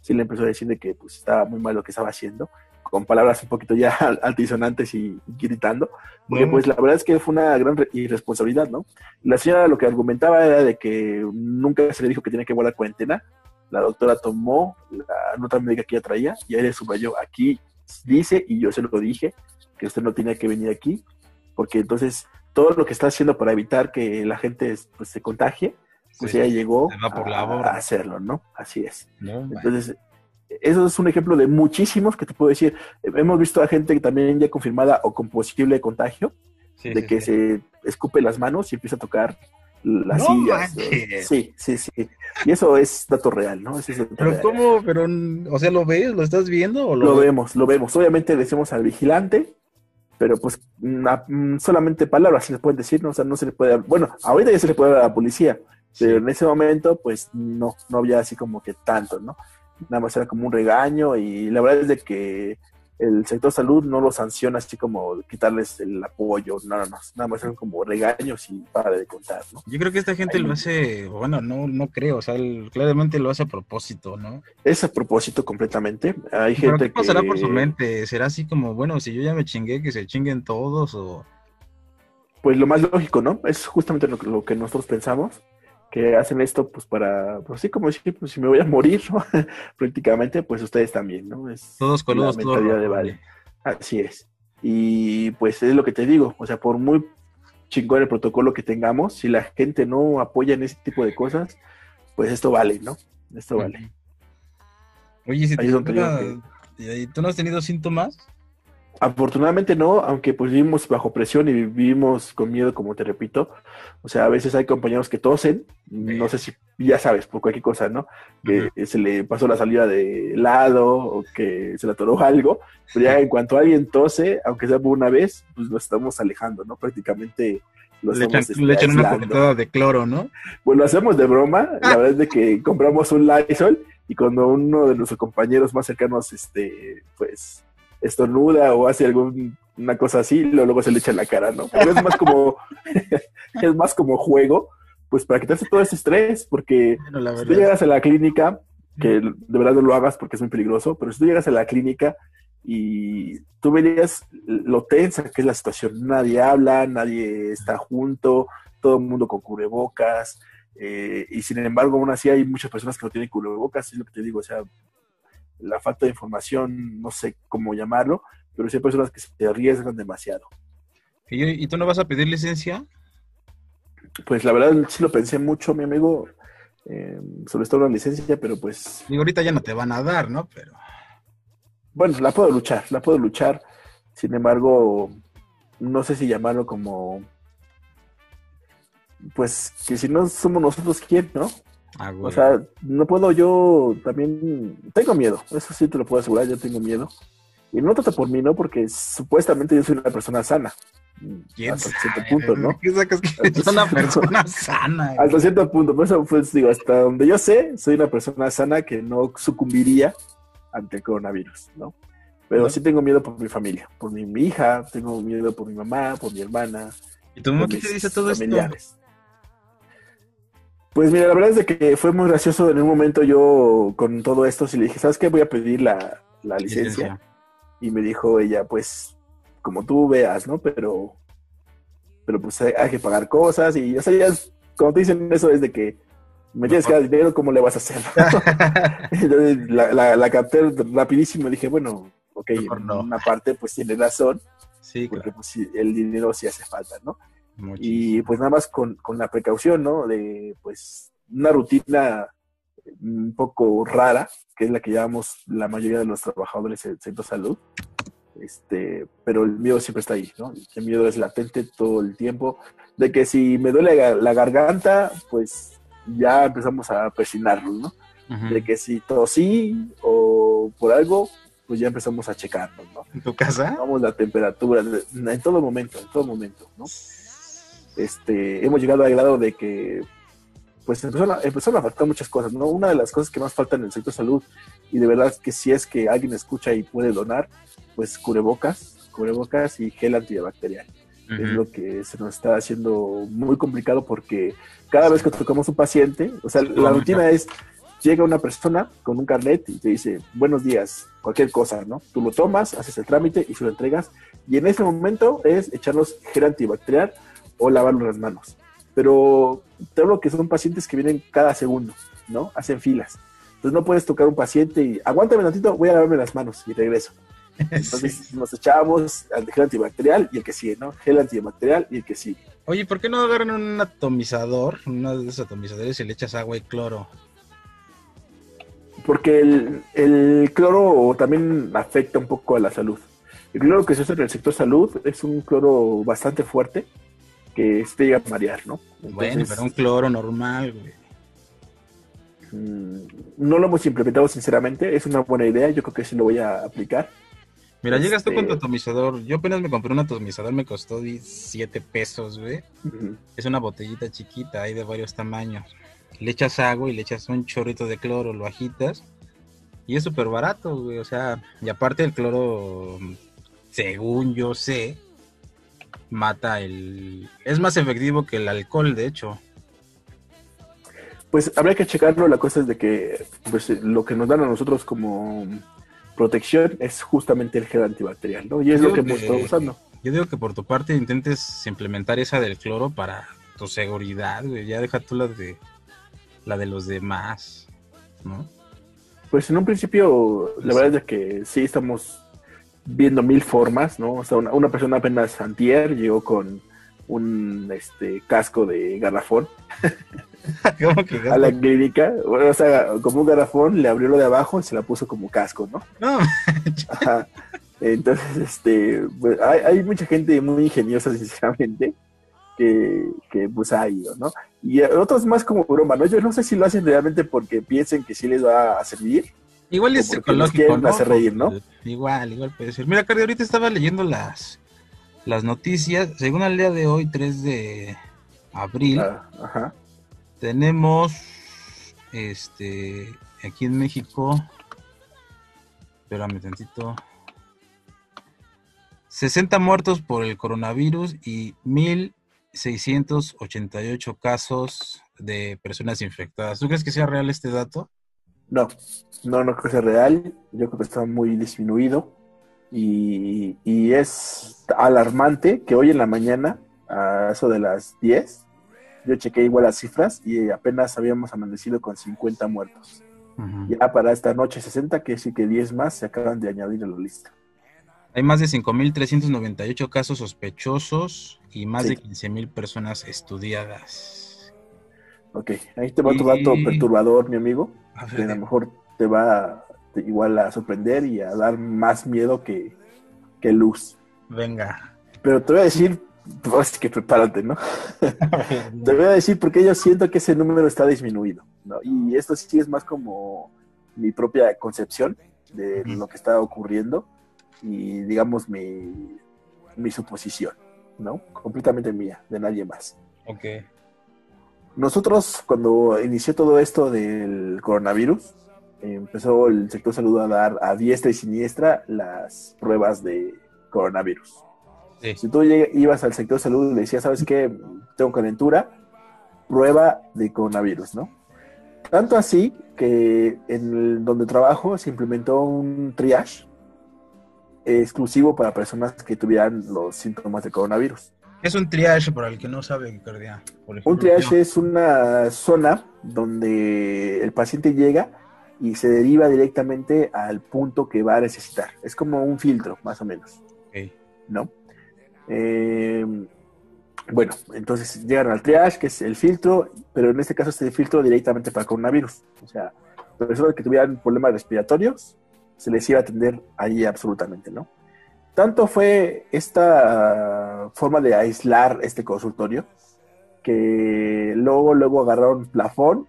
Sí le empezó a decir de que pues estaba muy mal lo que estaba haciendo, con palabras un poquito ya altisonantes y, y gritando, porque pues la verdad es que fue una gran re- irresponsabilidad, ¿no? La señora lo que argumentaba era de que nunca se le dijo que tenía que guardar cuarentena, la doctora tomó la nota médica que ella traía y ahí le subrayó, aquí dice, y yo se lo dije, que usted no tenía que venir aquí, porque entonces todo lo que está haciendo para evitar que la gente pues, se contagie, pues
Sí,
ella llegó
por
a, a hacerlo, ¿no? Así es.
No.
Entonces, eso es un ejemplo de muchísimos que te puedo decir. Hemos visto a gente que también ya confirmada o con posible contagio,
Sí,
de
sí,
que se escupe las manos y empieza a tocar las
No
sillas.
manches.
Sí, sí, sí. Y eso es dato real, ¿no? Es dato
Pero
real.
¿cómo? Pero, o sea, ¿lo ves? ¿Lo estás viendo? ¿O lo,
Lo
ves?
vemos, lo vemos. Obviamente decimos al vigilante, pero pues na- mm, solamente palabras se le pueden decir, ¿no? O sea, no se le puede... Bueno, ahorita ya se le puede hablar a la policía, pero en ese momento pues no, no había así como que tanto, ¿no? Nada más era como un regaño y la verdad es de que el sector salud no lo sanciona así como quitarles el apoyo, no, no, nada más eran como regaños y para de contar, ¿no?
Yo creo que esta gente
Ahí.
lo hace, bueno, no, no creo, o sea, el- claramente lo hace a propósito, ¿no?
Es a propósito completamente. Hay
Pero
gente
¿qué pasará
que...
por su mente? ¿Será así como, bueno, si yo ya me chingué, que se chinguen todos? O...
Pues lo más lógico, ¿no? Es justamente lo que nosotros pensamos, que hacen esto pues para, pues así como decir, pues si me voy a morir, ¿no? prácticamente, pues ustedes también, ¿no? Es
Todos coludos,
la
todos
mentalidad de vale. Así es. Y pues es lo que te digo, o sea, por muy chingón el protocolo que tengamos, si la gente no apoya en ese tipo de cosas, pues esto vale, ¿no? Esto vale.
Oye, si te
es donde
toca-
digo
¿y tú no has tenido síntomas?
Afortunadamente no, aunque pues vivimos bajo presión y vivimos con miedo, como te repito. O sea, a veces hay compañeros que tosen, no sé si ya sabes, por cualquier cosa, ¿no? Que se le pasó la salida de helado o que se le atoró algo, pero ya en cuanto alguien tose, aunque sea por una vez, pues lo estamos alejando, ¿no? Prácticamente lo
Le
estamos
echan,
este,
le echan una coquetada de cloro, ¿no?
Pues lo hacemos de broma, la verdad es de que compramos un Lysol y cuando uno de nuestros compañeros más cercanos, este, pues, estornuda o hace alguna cosa así, luego, luego se le echa en la cara, ¿no? Pero es más como, es más como juego, pues para quitarse todo ese estrés, porque
Bueno,
si tú llegas a la clínica, que de verdad no lo hagas porque es muy peligroso, pero si tú llegas a la clínica y tú verías lo tensa que es la situación, nadie habla, nadie está junto, todo el mundo con cubrebocas, eh, y sin embargo aún así hay muchas personas que no tienen cubrebocas, es lo que te digo, o sea, la falta de información, no sé cómo llamarlo, pero sí hay personas que se arriesgan demasiado.
¿Y, ¿Y tú no vas a pedir licencia?
pues la verdad sí lo pensé mucho, mi amigo, eh, sobre todo la licencia, pero pues
Digo, ahorita ya no te van a dar, ¿no? Pero
bueno, la puedo luchar, la puedo luchar. Sin embargo, no sé si llamarlo como, pues que si no somos nosotros, ¿quién, no?
Ah, güey.
O sea, no puedo yo también, tengo miedo, eso sí te lo puedo asegurar, yo tengo miedo. Y no trata por mí, ¿no? Porque supuestamente yo soy una persona sana.
¿Quién
hasta
sabe?
cierto punto, ¿no?
¿Qué sacas que eres una persona sana? güey?
Hasta cierto punto, por eso pues digo, hasta donde yo sé, soy una persona sana que no sucumbiría ante el coronavirus, ¿no? Pero
¿No?
sí tengo miedo por mi familia, por mi, mi hija, tengo miedo por mi mamá, por mi hermana,
¿Y tu mamá qué te dice todo esto?
Pues mira, la verdad es de que fue muy gracioso en un momento yo con todo esto, si le dije, ¿sabes qué? Voy a pedir la, la licencia. Y me dijo ella, pues, como tú veas, ¿no? Pero, pero pues hay, hay que pagar cosas y, o sea, ya, es- cuando te dicen eso es de que me tienes que dar dinero, ¿cómo le vas a hacer? Entonces la, la, la capté rapidísimo y dije, bueno, ok,
no.
una parte pues tiene razón,
Sí,
porque
claro.
pues el dinero sí hace falta, ¿no?
Muchísimo.
Y pues nada más con, con la precaución, ¿no? De pues una rutina un poco rara, que es la que llevamos la mayoría de los trabajadores del sector salud. Este, pero el miedo siempre está ahí, ¿no? El miedo es latente todo el tiempo. De que si me duele la, garganta, pues ya empezamos a presionarnos, ¿no? De que si tosí o por algo, pues ya empezamos a checarnos, ¿no?
¿En tu casa?
Vamos la temperatura, de- en todo momento, en todo momento, ¿no? Este, hemos llegado al grado de que, pues empezaron a, empezaron a faltar muchas cosas, ¿no? Una de las cosas que más faltan en el sector salud, y de verdad que si es que alguien escucha y puede donar, pues cubrebocas, cubrebocas y gel antibacterial. Es
Ujú.
lo que se nos está haciendo muy complicado porque cada vez que tocamos un paciente, o sea, la rutina es, llega una persona con un carnet y te dice, buenos días, cualquier cosa, ¿no? Tú lo tomas, haces el trámite y se lo entregas, y en ese momento es echarnos gel antibacterial o lavarnos las manos. Pero te hablo que son pacientes que vienen cada segundo, ¿no? Hacen filas. Entonces no puedes tocar un paciente y aguántame tantito, voy a lavarme las manos y regreso. Entonces
Sí.
nos echábamos al gel antibacterial y el que sigue, ¿no? Gel antibacterial y el que sigue.
Oye, ¿por qué no agarran un atomizador, uno de esos atomizadores y le echas agua y cloro?
Porque el, el cloro también afecta un poco a la salud. El cloro que se usa en el sector salud es un cloro bastante fuerte que se te llega a marear, ¿no?
bueno, pero un cloro normal, güey.
mm, no lo hemos implementado sinceramente, es una buena idea, yo creo que sí lo voy a aplicar.
Mira, llegas tú con tu
Este-
atomizador. Yo apenas me compré un atomizador, me costó 7 pesos, güey. Es una botellita chiquita, hay de varios tamaños. Le echas agua y le echas un chorrito de cloro, lo agitas. Y es súper barato, güey. O sea, y aparte el cloro, según yo sé, mata el... Es más efectivo que el alcohol, de hecho.
Pues habría que checarlo, la cosa es de que pues, lo que nos dan a nosotros como protección es justamente el gel antibacterial, ¿no? Y es
Yo
lo que hemos estado usando.
Yo digo que por tu parte intentes implementar esa del cloro para tu seguridad, güey. Ya deja tú la de la de los demás, ¿no?
Pues en un principio, la verdad es que sí estamos viendo mil formas, ¿no? O sea, una, una persona apenas antier llegó con un este casco de garrafón
¿Cómo que
a la clínica, Bueno, o sea, como un garrafón, le abrió lo de abajo y se la puso como casco, ¿no?
No,
Ajá. Entonces, este, pues, hay, hay mucha gente muy ingeniosa, sinceramente, que, que pues ha ido, ¿no? Y otros más como broma, ¿no? Yo no sé si lo hacen realmente porque piensen que sí les va a servir.
Igual es psicológico, ¿no?
hacer reír, ¿no?
Igual, igual puede ser. Mira, Cardi, ahorita estaba leyendo las, las noticias. Según el día de hoy, 3 de abril,
Ah, Ajá.
tenemos este aquí en México. Espérame tantito. 60 muertos por el coronavirus y 1.688 casos de personas infectadas. ¿Tú crees que sea real este dato?
No, no, no creo que sea real. Yo creo que está muy disminuido. Y, y es alarmante que hoy en la mañana, a eso de las 10, yo chequé igual las cifras y apenas habíamos amanecido con 50 muertos. Ya para esta noche 60, que sí que 10 más se acaban de añadir a la lista.
Hay más de 5.398 casos sospechosos y más
Sí.
de 15.000 personas estudiadas.
Ok, ahí te va otro dato
Y-
perturbador, mi amigo,
A
que a lo mejor te va te- igual a sorprender y a dar más miedo que, que luz.
venga.
Pero te voy a decir, pues que prepárate, ¿no? Te voy a decir porque yo siento que ese número está disminuido, ¿no? Y esto sí es más como mi propia concepción de lo que está ocurriendo y, digamos, mi, mi suposición, ¿no? Completamente mía, de nadie más.
Ok.
Nosotros, cuando inició todo esto del coronavirus, empezó el sector salud a dar a diestra y siniestra las pruebas de coronavirus.
Sí.
Si tú ibas al sector salud y le decías, ¿sabes qué? Tengo calentura, prueba de coronavirus, ¿no? Tanto así que en el- donde trabajo se implementó un triage exclusivo para personas que tuvieran los síntomas de coronavirus.
¿Qué es un triage para el que no sabe, Cardia? Por ejemplo,
Un triage es una zona donde el paciente llega y se deriva directamente al punto que va a necesitar. Es como un filtro, más o menos,
Ok.
¿no? Eh, bueno, entonces llegan al triage, que es el filtro, pero en este caso es el filtro directamente para coronavirus. O sea, personas que tuvieran problemas respiratorios, se les iba a atender ahí absolutamente, ¿no? Tanto fue esta forma de aislar este consultorio que luego, luego agarraron plafón,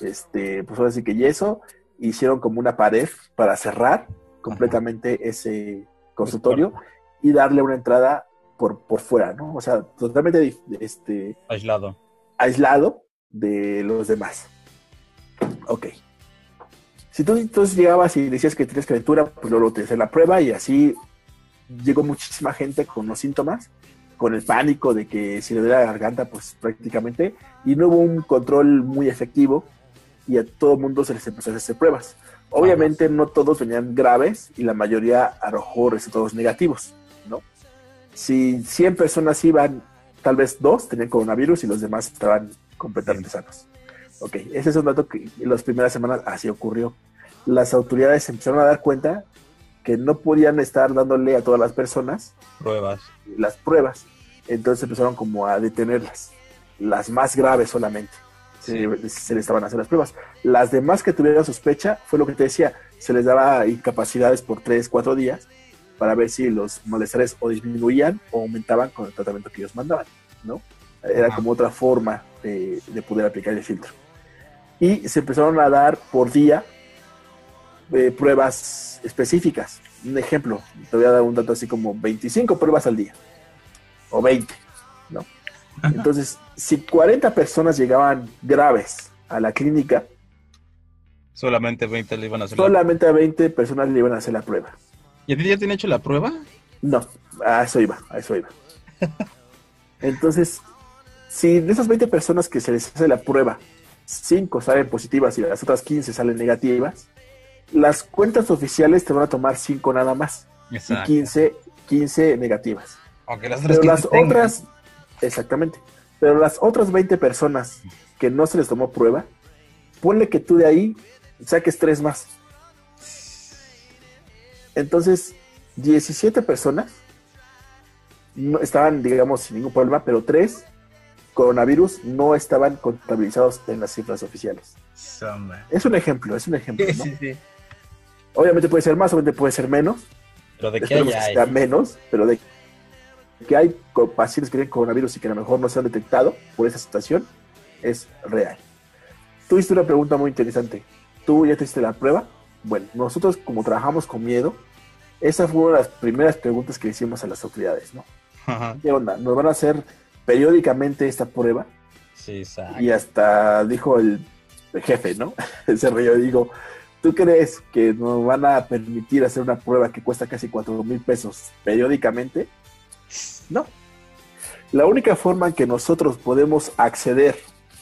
este, pues ahora sí que yeso, hicieron como una pared para cerrar completamente ese consultorio y darle una entrada por, por fuera, ¿no? O sea, totalmente este,
Aislado.
aislado de los demás. Ok. Si tú entonces llegabas y decías que tienes calentura, pues luego te hacían la prueba y así llegó muchísima gente con los síntomas, con el pánico de que si le duele la garganta, pues prácticamente, y no hubo un control muy efectivo y a todo el mundo se les empezó a hacer pruebas. Obviamente no todos venían graves y la mayoría arrojó resultados negativos, ¿no? Si 100 personas iban, tal vez dos tenían coronavirus y los demás estaban completamente sanos. Ok, ese es un dato que en las primeras semanas así ocurrió. Las autoridades empezaron a dar cuenta que no podían estar dándole a todas las personas
Pruebas.
las pruebas. Entonces empezaron como a detenerlas. Las más graves solamente. Se, se les estaban haciendo las pruebas. Las demás que tuvieran sospecha, fue lo que te decía, se les daba incapacidades por 3, 4 días para ver si los malestares o disminuían o aumentaban con el tratamiento que ellos mandaban, ¿no? Era como otra forma de, de poder aplicar el filtro. Y se empezaron a dar por día eh, pruebas específicas. Un ejemplo, te voy a dar un dato así como 25 pruebas al día. O 20, ¿no? Entonces, si 40 personas llegaban graves a la clínica,
Solamente 20 le iban a hacer la
solamente a 20 personas le iban a hacer la prueba.
¿Y a ti ya te han hecho la prueba?
No, a eso iba, a eso iba. Entonces, si de esas 20 personas que se les hace la prueba, 5 salen positivas y las otras 15 salen negativas, las cuentas oficiales te van a tomar 5 nada más y 15, 15 negativas.
Aunque las
Pero
15
las
tengan.
otras, exactamente, pero las otras 20 personas que no se les tomó prueba, ponle que tú de ahí saques 3 más. Entonces, 17 personas no estaban, digamos, sin ningún problema, pero 3 coronavirus no estaban contabilizados en las cifras oficiales. Es un ejemplo, es un ejemplo,
Sí,
¿no?
sí, sí.
Obviamente puede ser más, obviamente puede ser menos,
Pero de
que sea menos, pero de que hay pacientes que tienen coronavirus y que a lo mejor no se han detectado por esa situación, es real. Tú hiciste una pregunta muy interesante. ¿Tú ya te hiciste la prueba? Bueno, nosotros como trabajamos con miedo, esa fue una de las primeras preguntas que hicimos a las autoridades, ¿no?
Ajá.
¿Qué onda? ¿Nos van a hacer periódicamente esta prueba?
Sí, exacto.
Y hasta dijo el jefe, ¿no? Se rió y digo, ¿tú crees que nos van a permitir hacer una prueba que cuesta casi 4 mil pesos periódicamente? No. La única forma en que nosotros podemos acceder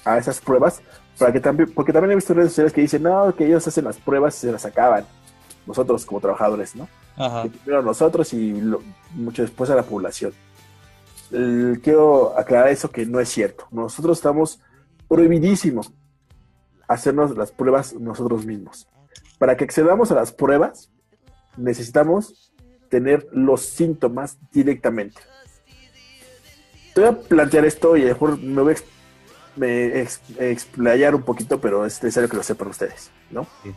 a esas pruebas, para que también, porque también he visto redes sociales que dicen, no, que ellos hacen las pruebas y se las acaban. Nosotros como trabajadores, ¿no?
Ajá.
que primero nosotros y lo- mucho después a la población. El- quiero aclarar eso que no es cierto. Nosotros estamos prohibidísimo hacernos las pruebas nosotros mismos. Para que accedamos a las pruebas, necesitamos tener los síntomas directamente. Te voy a plantear esto y a lo mejor me voy a ex- me ex- explayar un poquito, pero es necesario que lo sepan ustedes, ¿no?
Sí.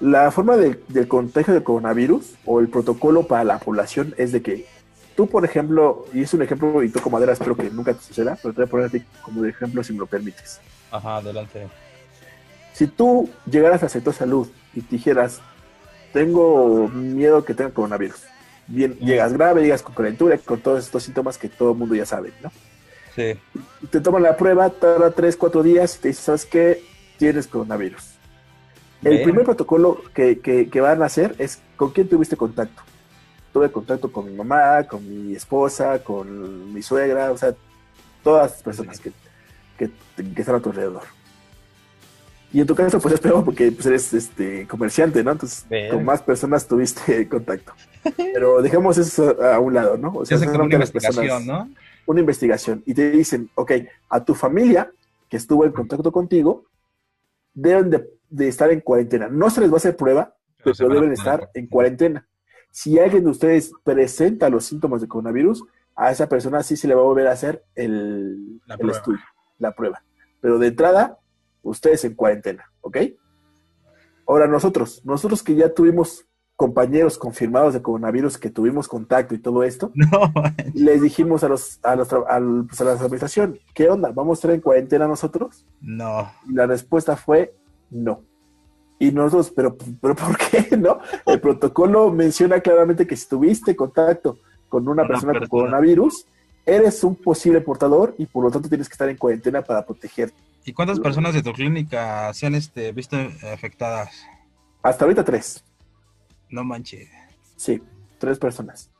La forma de- del contagio del coronavirus o el protocolo para la población es de que tú, por ejemplo, y es un ejemplo y toco madera, espero que nunca te suceda, pero te voy a poner a ti como de ejemplo si me lo permites.
Ajá, adelante.
Si tú llegaras al sector salud y te dijeras, tengo miedo que tenga coronavirus, bien, llegas grave, llegas con calentura, con todos estos síntomas que todo el mundo ya sabe, ¿no?
Sí.
Te toman la prueba, tarda 3, 4 días y te dicen, ¿sabes qué? Tienes coronavirus. El
Bien.
primer protocolo que, que- que van a hacer es con quién tuviste contacto. Tuve contacto con mi mamá, con mi esposa, con mi suegra, o sea, todas las personas que, que, que están a tu alrededor. Y en tu caso, pues es peor porque pues, eres este, comerciante, ¿no? Entonces, con más personas tuviste contacto. Pero dejemos eso a, a un lado, ¿no? O
Se como
solamente
una
las personas-
investigación, ¿no?
una investigación y te dicen, ok, a tu familia que estuvo en contacto contigo, deben de, de estar en cuarentena. No se les va a hacer prueba, pero,
se a
deben estar en cuarentena. Si alguien de ustedes presenta los síntomas de coronavirus, a esa persona sí se le va a volver a hacer el, el estudio, la prueba. Pero de entrada, ustedes en cuarentena, ¿ok? Ahora nosotros, nosotros que ya tuvimos compañeros confirmados de coronavirus, que tuvimos contacto y todo esto,
No,
les dijimos a los a, los pues, a la administración, ¿qué onda? ¿Vamos a estar en cuarentena nosotros?
no.
Y la respuesta fue no. Y nosotros, pero, pero ¿por qué? ¿No? El protocolo menciona claramente que si tuviste contacto con una
Una
persona con
persona.
coronavirus, eres un posible portador y por lo tanto tienes que estar en cuarentena para protegerte.
¿Y cuántas personas de tu clínica se han este, visto afectadas?
Hasta ahorita tres.
No manches.
Sí, tres personas.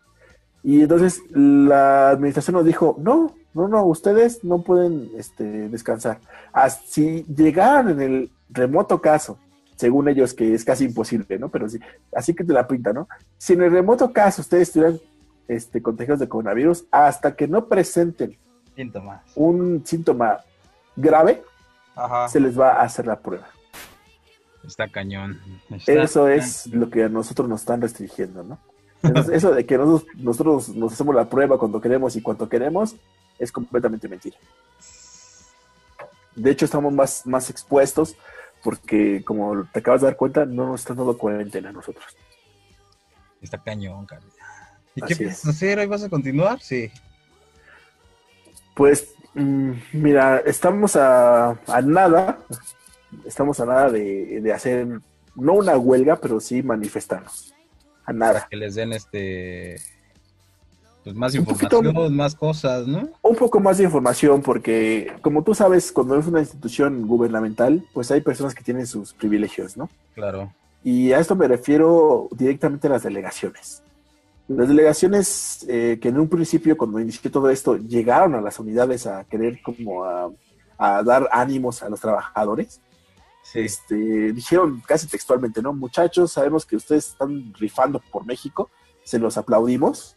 Y entonces la administración nos dijo, no, no, no, ustedes no pueden este, descansar. As- Si llegaran en el remoto caso, según ellos que es casi imposible, ¿no? Pero sí, así que te la pinta, ¿no? Si en el remoto caso ustedes estuvieran este, contagiados de coronavirus, hasta que no presenten
Síntomas.
un síntoma grave,
Ajá.
se les va a hacer la prueba.
Está cañón. Está
Eso es
cañón.
lo que a nosotros nos están restringiendo, ¿no? Entonces, eso de que nosotros, nosotros nos hacemos la prueba cuando queremos y cuanto queremos es completamente mentira. De hecho, estamos más, más expuestos porque, como te acabas de dar cuenta, no nos están dando cuarentena a nosotros.
Está cañón, Carlos. ¿Y
Así
qué
es.
piensas hacer? ¿Ahí vas a continuar? Sí.
Pues, mira, estamos a, a nada, estamos a nada de, de hacer, no una huelga, pero sí manifestarnos. A nada.
Que les den este. Pues más
poquito-
información, más cosas, ¿no?
un poco más de información porque, como tú sabes, cuando es una institución gubernamental, pues hay personas que tienen sus privilegios, ¿no?
Claro.
Y a esto me refiero directamente a las delegaciones. Las delegaciones eh, que en un principio, cuando inició todo esto, llegaron a las unidades a querer como a, a dar ánimos a los trabajadores,
Sí.
este, dijeron casi textualmente, ¿no? Muchachos, sabemos que ustedes están rifando por México, se los aplaudimos,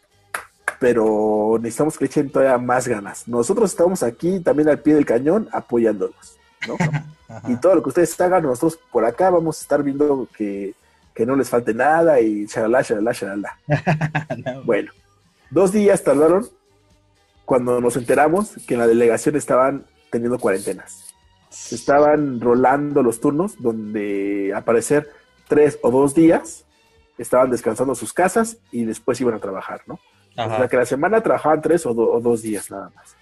pero necesitamos que echen todavía más ganas. Nosotros estamos aquí también al pie del cañón apoyándolos, ¿no? Y todo lo que ustedes hagan, nosotros por acá vamos a estar viendo que, que no les falte nada y shalala, shalala, shalala.
No.
Bueno, dos días tardaron cuando nos enteramos que en la delegación estaban teniendo cuarentenas. Se estaban rolando los turnos donde al parecer tres o dos días estaban descansando en sus casas y después iban a trabajar, ¿no? O
Ajá.
sea, que la semana trabajaban tres o, do- o dos días nada más.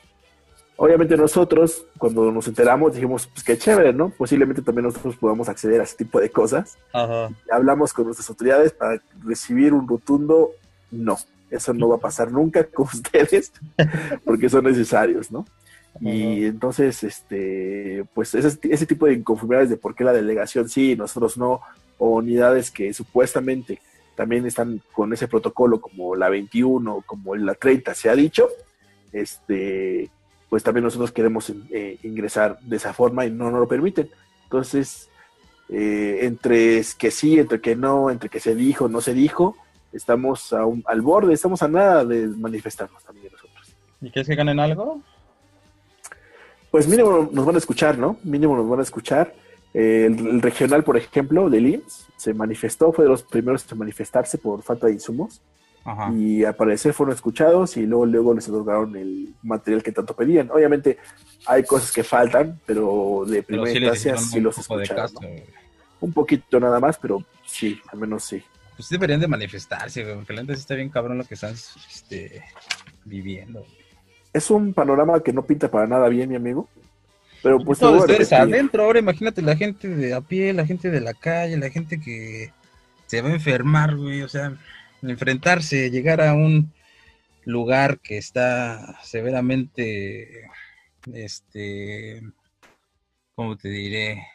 Obviamente nosotros, cuando nos enteramos, dijimos, pues qué chévere, ¿no? Posiblemente también nosotros podamos acceder a ese tipo de cosas.
Ajá.
Hablamos con nuestras autoridades para recibir un rotundo no. Eso no va a pasar nunca con ustedes porque son necesarios, ¿no? Y entonces, este, pues ese, ese tipo de inconformidades de por qué la delegación sí, nosotros no, o unidades que supuestamente también están con ese protocolo como la 21, como la 30 se ha dicho, este, pues también nosotros queremos eh, ingresar de esa forma y no nos lo permiten. Entonces, eh, entre que sí, entre que no, entre que se dijo, no se dijo, estamos a un- al borde, estamos a nada de manifestarnos también nosotros.
¿Y quieres que ganen algo?
Pues mínimo nos van a escuchar, ¿no? Mínimo nos van a escuchar. Eh, el, el regional, por ejemplo, de IMSS, se manifestó, fue de los primeros en manifestarse por falta de insumos.
Ajá.
y al parecer fueron escuchados y luego, luego les otorgaron el material que tanto pedían. Obviamente hay cosas que faltan, pero de
Pero
primera
sí
instancia sí los escucharon.
caso.
¿no?
güey.
Un poquito nada más, pero sí, al menos sí.
Pues deberían de manifestarse, porque la sí está bien cabrón lo que están este, viviendo.
Es un panorama que no pinta para nada bien, mi amigo. Pero pues a
ustedes adentro, ahora imagínate la gente de a pie, la gente de la calle, la gente que se va a enfermar, güey, o sea, enfrentarse, llegar a un lugar que está severamente, este, ¿cómo te diré?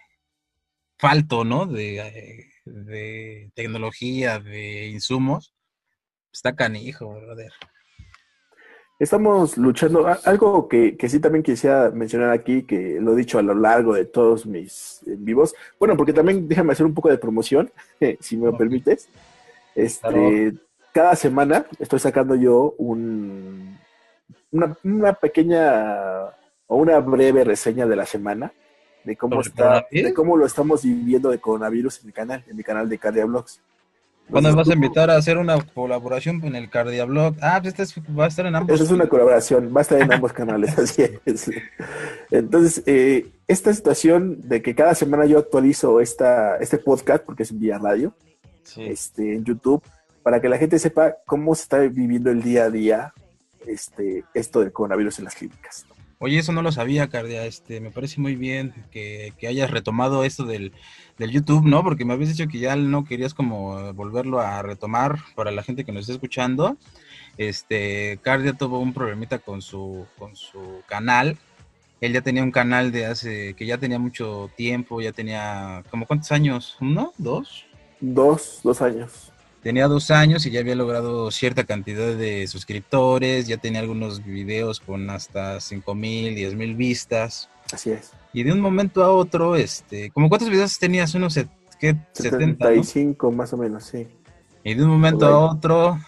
Falto, ¿no? De, eh, de tecnología, de insumos, está canijo, brother.
Estamos luchando. Algo que, que sí también quisiera mencionar aquí, que lo he dicho a lo largo de todos mis en vivos. Bueno, porque también déjame hacer un poco de promoción, si me lo permites. Este,
Claro.
Cada semana estoy sacando yo un, una, una pequeña o una breve reseña de la semana de cómo
¿Sobre
está, de cómo lo estamos viviendo de coronavirus en mi canal, en mi canal de Cardia Blogs.
¿Cuándo vas a invitar a hacer una colaboración en el Cardiablog? Ah, pues este es- va a estar en ambos.
Esa es una colaboración, va a estar en ambos canales, así es. Entonces, eh, esta situación de que cada semana yo actualizo esta, este podcast, porque es en vía radio,
Sí.
este, en YouTube, para que la gente sepa cómo se está viviendo el día a día este, esto del coronavirus en las clínicas.
Oye, eso no lo sabía, Cardia. Este, me parece muy bien que, que hayas retomado esto del, del YouTube, ¿no? Porque me habías dicho que ya no querías como volverlo a retomar para la gente que nos está escuchando. Este, Cardia tuvo un problemita con su, con su canal. Él ya tenía un canal de hace, que ya tenía mucho tiempo, ya tenía, como cuántos años? ¿Uno? ¿Dos?
Dos, dos años.
Tenía dos años y ya había logrado cierta cantidad de suscriptores, ya tenía algunos videos con hasta 5 mil, 10 mil vistas.
Así es.
Y de un momento a otro, este, ¿como cuántos videos tenías? Unos ¿qué? 70, ¿no?
75 más o menos, sí.
Y de un momento a otro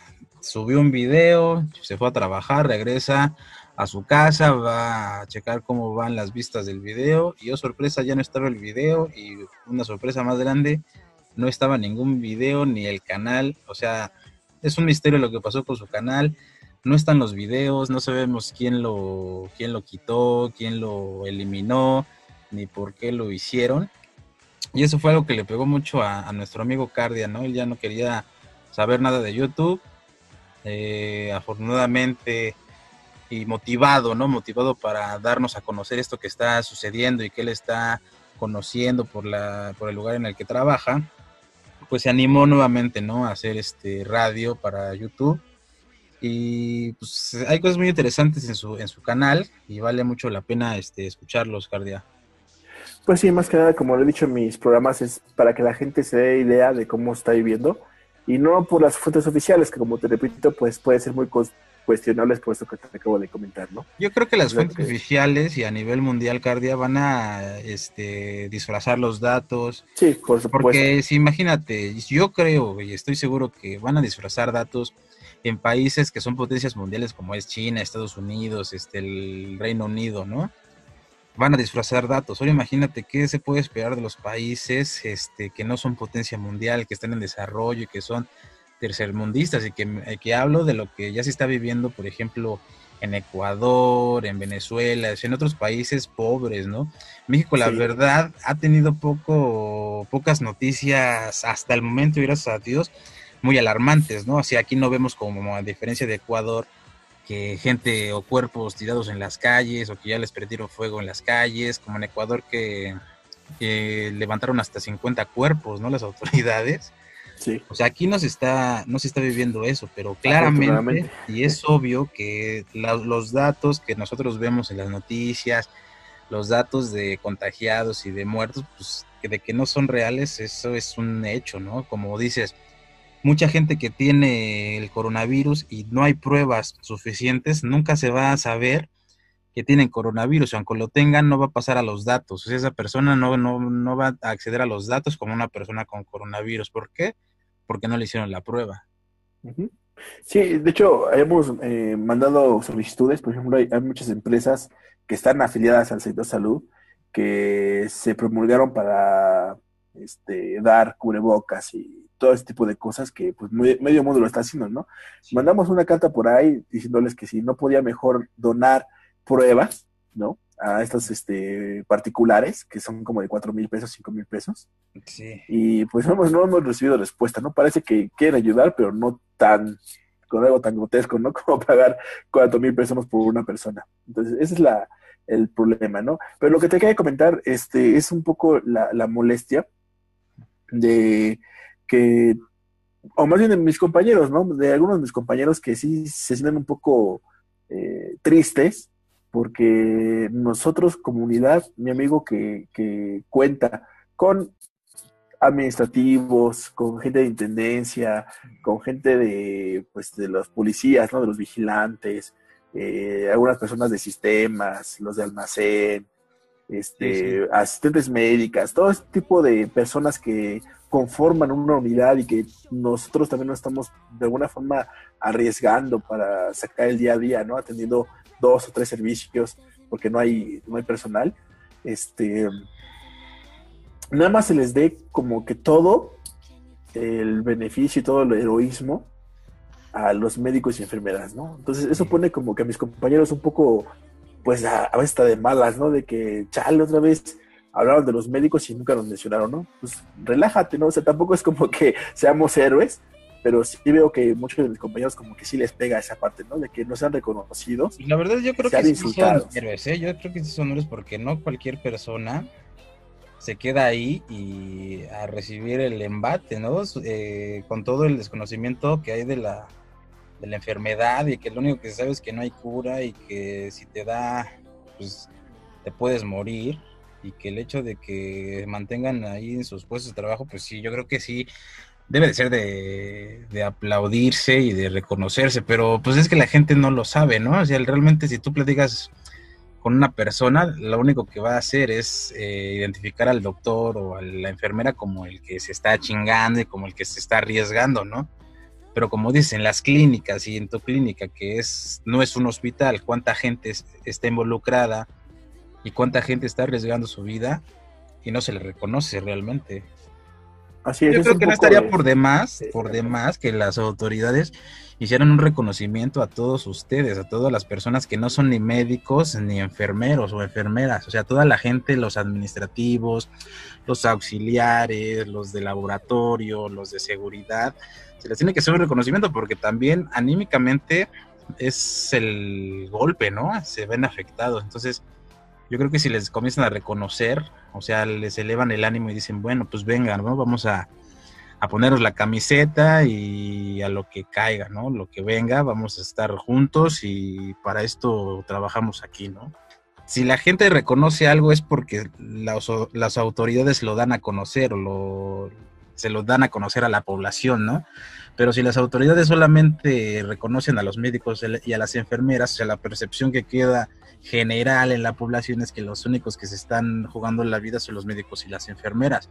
subió un video, se fue a trabajar, regresa a su casa, va a checar cómo van las vistas del video y oh sorpresa ya no estaba el video y una sorpresa más grande, no estaba ningún video ni el canal, o sea, es un misterio lo que pasó con su canal, no están los videos, no sabemos quién lo, quién lo quitó, quién lo eliminó, ni por qué lo hicieron. Y eso fue algo que le pegó mucho a, nuestro amigo Cardia, ¿no? Él ya no quería saber nada de YouTube. Eh, afortunadamente y motivado, ¿no? Motivado para darnos a conocer esto que está sucediendo y que él está conociendo por, la, por el lugar en el que trabaja, pues se animó nuevamente, ¿no? A hacer este radio para YouTube. Y pues hay cosas muy interesantes en su, en su canal y vale mucho la pena este, escucharlos, Cardia.
Pues sí, más que nada, como lo he dicho en mis programas, es para que la gente se dé idea de cómo está viviendo y no por las fuentes oficiales, que como te repito, pues puede ser muy cuestionables por esto que te acabo de comentar, ¿no?
Yo creo que las fuentes oficiales y a nivel mundial, Cardia, van a este, disfrazar los datos.
Sí, por supuesto.
Porque si imagínate, yo creo y estoy seguro que van a disfrazar datos en países que son potencias mundiales como es China, Estados Unidos, este, el Reino Unido, ¿no? Van a disfrazar datos. Ahora imagínate qué se puede esperar de los países este, que no son potencia mundial, que están en desarrollo y que son tercermundistas y que, eh, que hablo de lo que ya se está viviendo, por ejemplo, en Ecuador, en Venezuela, en otros países pobres, ¿no? México, la
Sí.
verdad, ha tenido poco, pocas noticias hasta el momento, y gracias a Dios, muy alarmantes, ¿no? O sea, aquí no vemos como a diferencia de Ecuador, que gente o cuerpos tirados en las calles o que ya les prendieron fuego en las calles, como en Ecuador que, que levantaron hasta 50 cuerpos, ¿no? Las autoridades.
Sí,
O sea, aquí no se está, no se está viviendo eso, pero claramente, y es obvio que la- los datos que nosotros vemos en las noticias, los datos de contagiados y de muertos, pues que de que no son reales, eso es un hecho, ¿no? Como dices, mucha gente que tiene el coronavirus y no hay pruebas suficientes, nunca se va a saber que tienen coronavirus, aunque lo tengan, no va a pasar a los datos. O sea, esa persona no, no, no va a acceder a los datos como una persona con coronavirus. ¿Por qué? Porque no le hicieron la prueba.
Sí, de hecho, hemos eh, mandado solicitudes, por ejemplo, hay, hay muchas empresas que están afiliadas al sector salud que se promulgaron para este, dar cubrebocas y todo este tipo de cosas que pues muy- medio mundo lo está haciendo, ¿no? Mandamos una carta por ahí diciéndoles que si no podía mejor donar pruebas, ¿no? A estos este, particulares, que son como de cuatro mil pesos, cinco mil pesos.
Sí.
Y pues no hemos, no hemos recibido respuesta, ¿no? Parece que quieren ayudar, pero no tan, con algo tan grotesco, ¿no? Como pagar cuatro mil pesos por una persona. Entonces, ese es la, el problema, ¿no? Pero lo que te quería comentar, este, es un poco la, la molestia de que, o más bien de mis compañeros, ¿no? De algunos de mis compañeros que sí se sienten un poco eh, tristes porque nosotros, comunidad, mi amigo que, que cuenta con administrativos, con gente de intendencia, con gente de, pues, de los policías, ¿no? De los vigilantes, eh, algunas personas de sistemas, los de almacén, este, asistentes médicas, todo este tipo de personas que conforman una unidad y que nosotros también nos estamos de alguna forma arriesgando para sacar el día a día, ¿no? Atendiendo dos o tres servicios porque no hay, no hay personal. Este, nada más se les dé como que todo el beneficio y todo el heroísmo a los médicos y enfermeras, ¿no? Entonces eso pone como que a mis compañeros un poco, pues a, a veces está de malas, ¿no? De que, chale, otra vez hablaron de los médicos y nunca nos mencionaron, ¿no? Pues relájate, ¿no? O sea, tampoco es como que seamos héroes, pero sí veo que muchos de mis compañeros como que sí les pega esa parte, ¿no? De que no sean reconocidos.
Y la verdad yo creo que sí son héroes, ¿eh? Yo creo que sí son héroes porque no cualquier persona se queda ahí y a recibir el embate, ¿no? Eh, con todo el desconocimiento que hay de la, de la enfermedad y que lo único que se sabe es que no hay cura y que si te da, pues te puedes morir y que el hecho de que mantengan ahí en sus puestos de trabajo, pues sí, yo creo que sí debe de ser de, aplaudirse y de reconocerse, pero pues es que la gente no lo sabe, ¿no? O sea, realmente si tú platicas con una persona, lo único que va a hacer es eh, identificar al doctor o a la enfermera como el que se está chingando y como el que se está arriesgando, ¿no? Pero como dicen, las clínicas y en tu clínica, que es no es un hospital, cuánta gente es- está involucrada y cuánta gente está arriesgando su vida y no se le reconoce realmente.
Así es.
Yo
es
creo
un
que no estaría
de-
por demás, por demás que las autoridades hicieran un reconocimiento a todos ustedes, a todas las personas que no son ni médicos ni enfermeros o enfermeras, o sea, toda la gente, los administrativos, los auxiliares, los de laboratorio, los de seguridad, se les tiene que hacer un reconocimiento porque también anímicamente es el golpe, ¿no? Se ven afectados. Entonces, yo creo que si les comienzan a reconocer, o sea, les elevan el ánimo y dicen, bueno, pues vengan, ¿no? Vamos a, a ponernos la camiseta y a lo que caiga, ¿no? Lo que venga, vamos a estar juntos y para esto trabajamos aquí, ¿no? Si la gente reconoce algo es porque las, las autoridades lo dan a conocer o lo, se lo dan a conocer a la población, ¿no? Pero si las autoridades solamente reconocen a los médicos y a las enfermeras, o sea, la percepción que queda general en la población es que los únicos que se están jugando la vida son los médicos y las enfermeras.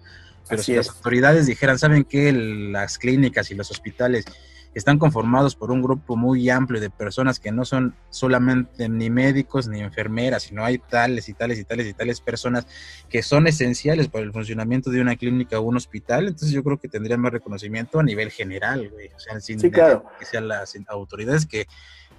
Pero
Así
si las
es.
autoridades dijeran, ¿saben qué? Las clínicas y los hospitales están conformados por un grupo muy amplio de personas que no son solamente ni médicos ni enfermeras, sino hay tales y tales y tales y tales personas que son esenciales para el funcionamiento de una clínica o un hospital, entonces yo creo que tendrían más reconocimiento a nivel general, güey. O sea, sin
Sí, claro.
que sean las autoridades, que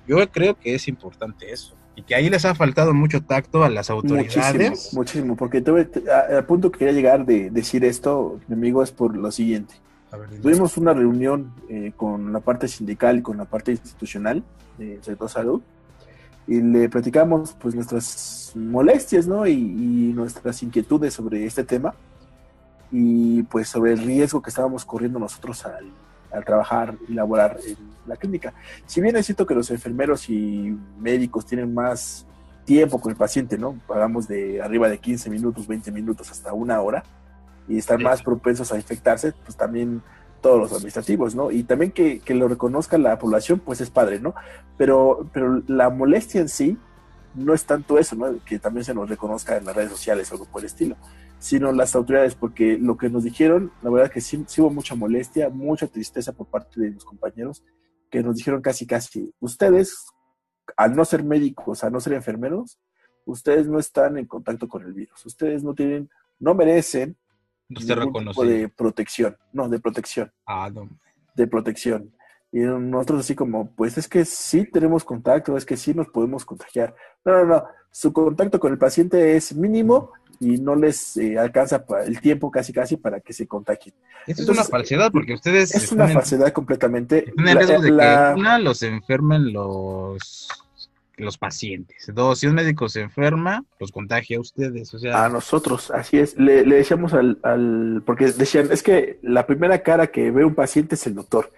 yo creo que es importante eso. Y que ahí les ha faltado mucho tacto a las autoridades.
Muchísimo, muchísimo, porque tuve, a- punto que quería llegar de decir esto, mi amigo, es por lo siguiente.
Ver.
Tuvimos una reunión eh, con la parte sindical y con la parte institucional del sector salud y le platicamos pues nuestras molestias, ¿no? Y, y nuestras inquietudes sobre este tema y pues sobre el riesgo que estábamos corriendo nosotros al, al trabajar y laborar en la clínica. Si bien es cierto que los enfermeros y médicos tienen más tiempo con el paciente, ¿no? Pagamos de arriba de 15 minutos, 20 minutos hasta una hora y están
Sí.
más propensos a infectarse, pues también todos los administrativos, ¿no? Y también que, que lo reconozca la población, pues es padre, ¿no? Pero, pero la molestia en sí no es tanto eso, ¿no? Que también se nos reconozca en las redes sociales o algo por el estilo, sino las autoridades, porque lo que nos dijeron, la verdad que sí, sí hubo mucha molestia, mucha tristeza por parte de los compañeros, que nos dijeron casi, casi, ustedes, al no ser médicos, al no ser enfermeros, ustedes no están en contacto con el virus, ustedes no tienen, no merecen Tipo
reconoció.
de protección, no, de protección,
Ah, no.
de protección. Y nosotros así como, pues es que sí tenemos contacto, es que sí nos podemos contagiar. No, no, no, su contacto con el paciente es mínimo y no les eh, alcanza el tiempo casi casi para que se contagien.
Esto es una falsedad porque ustedes
Es una falsedad completamente.
están en
La-
riesgo de
la-
que una los enfermen los los pacientes. Dos, si un médico se enferma, los contagia a ustedes. O sea,
A nosotros, así es. Le, le decíamos al, al- porque decían, es que la primera cara que ve un paciente es el doctor.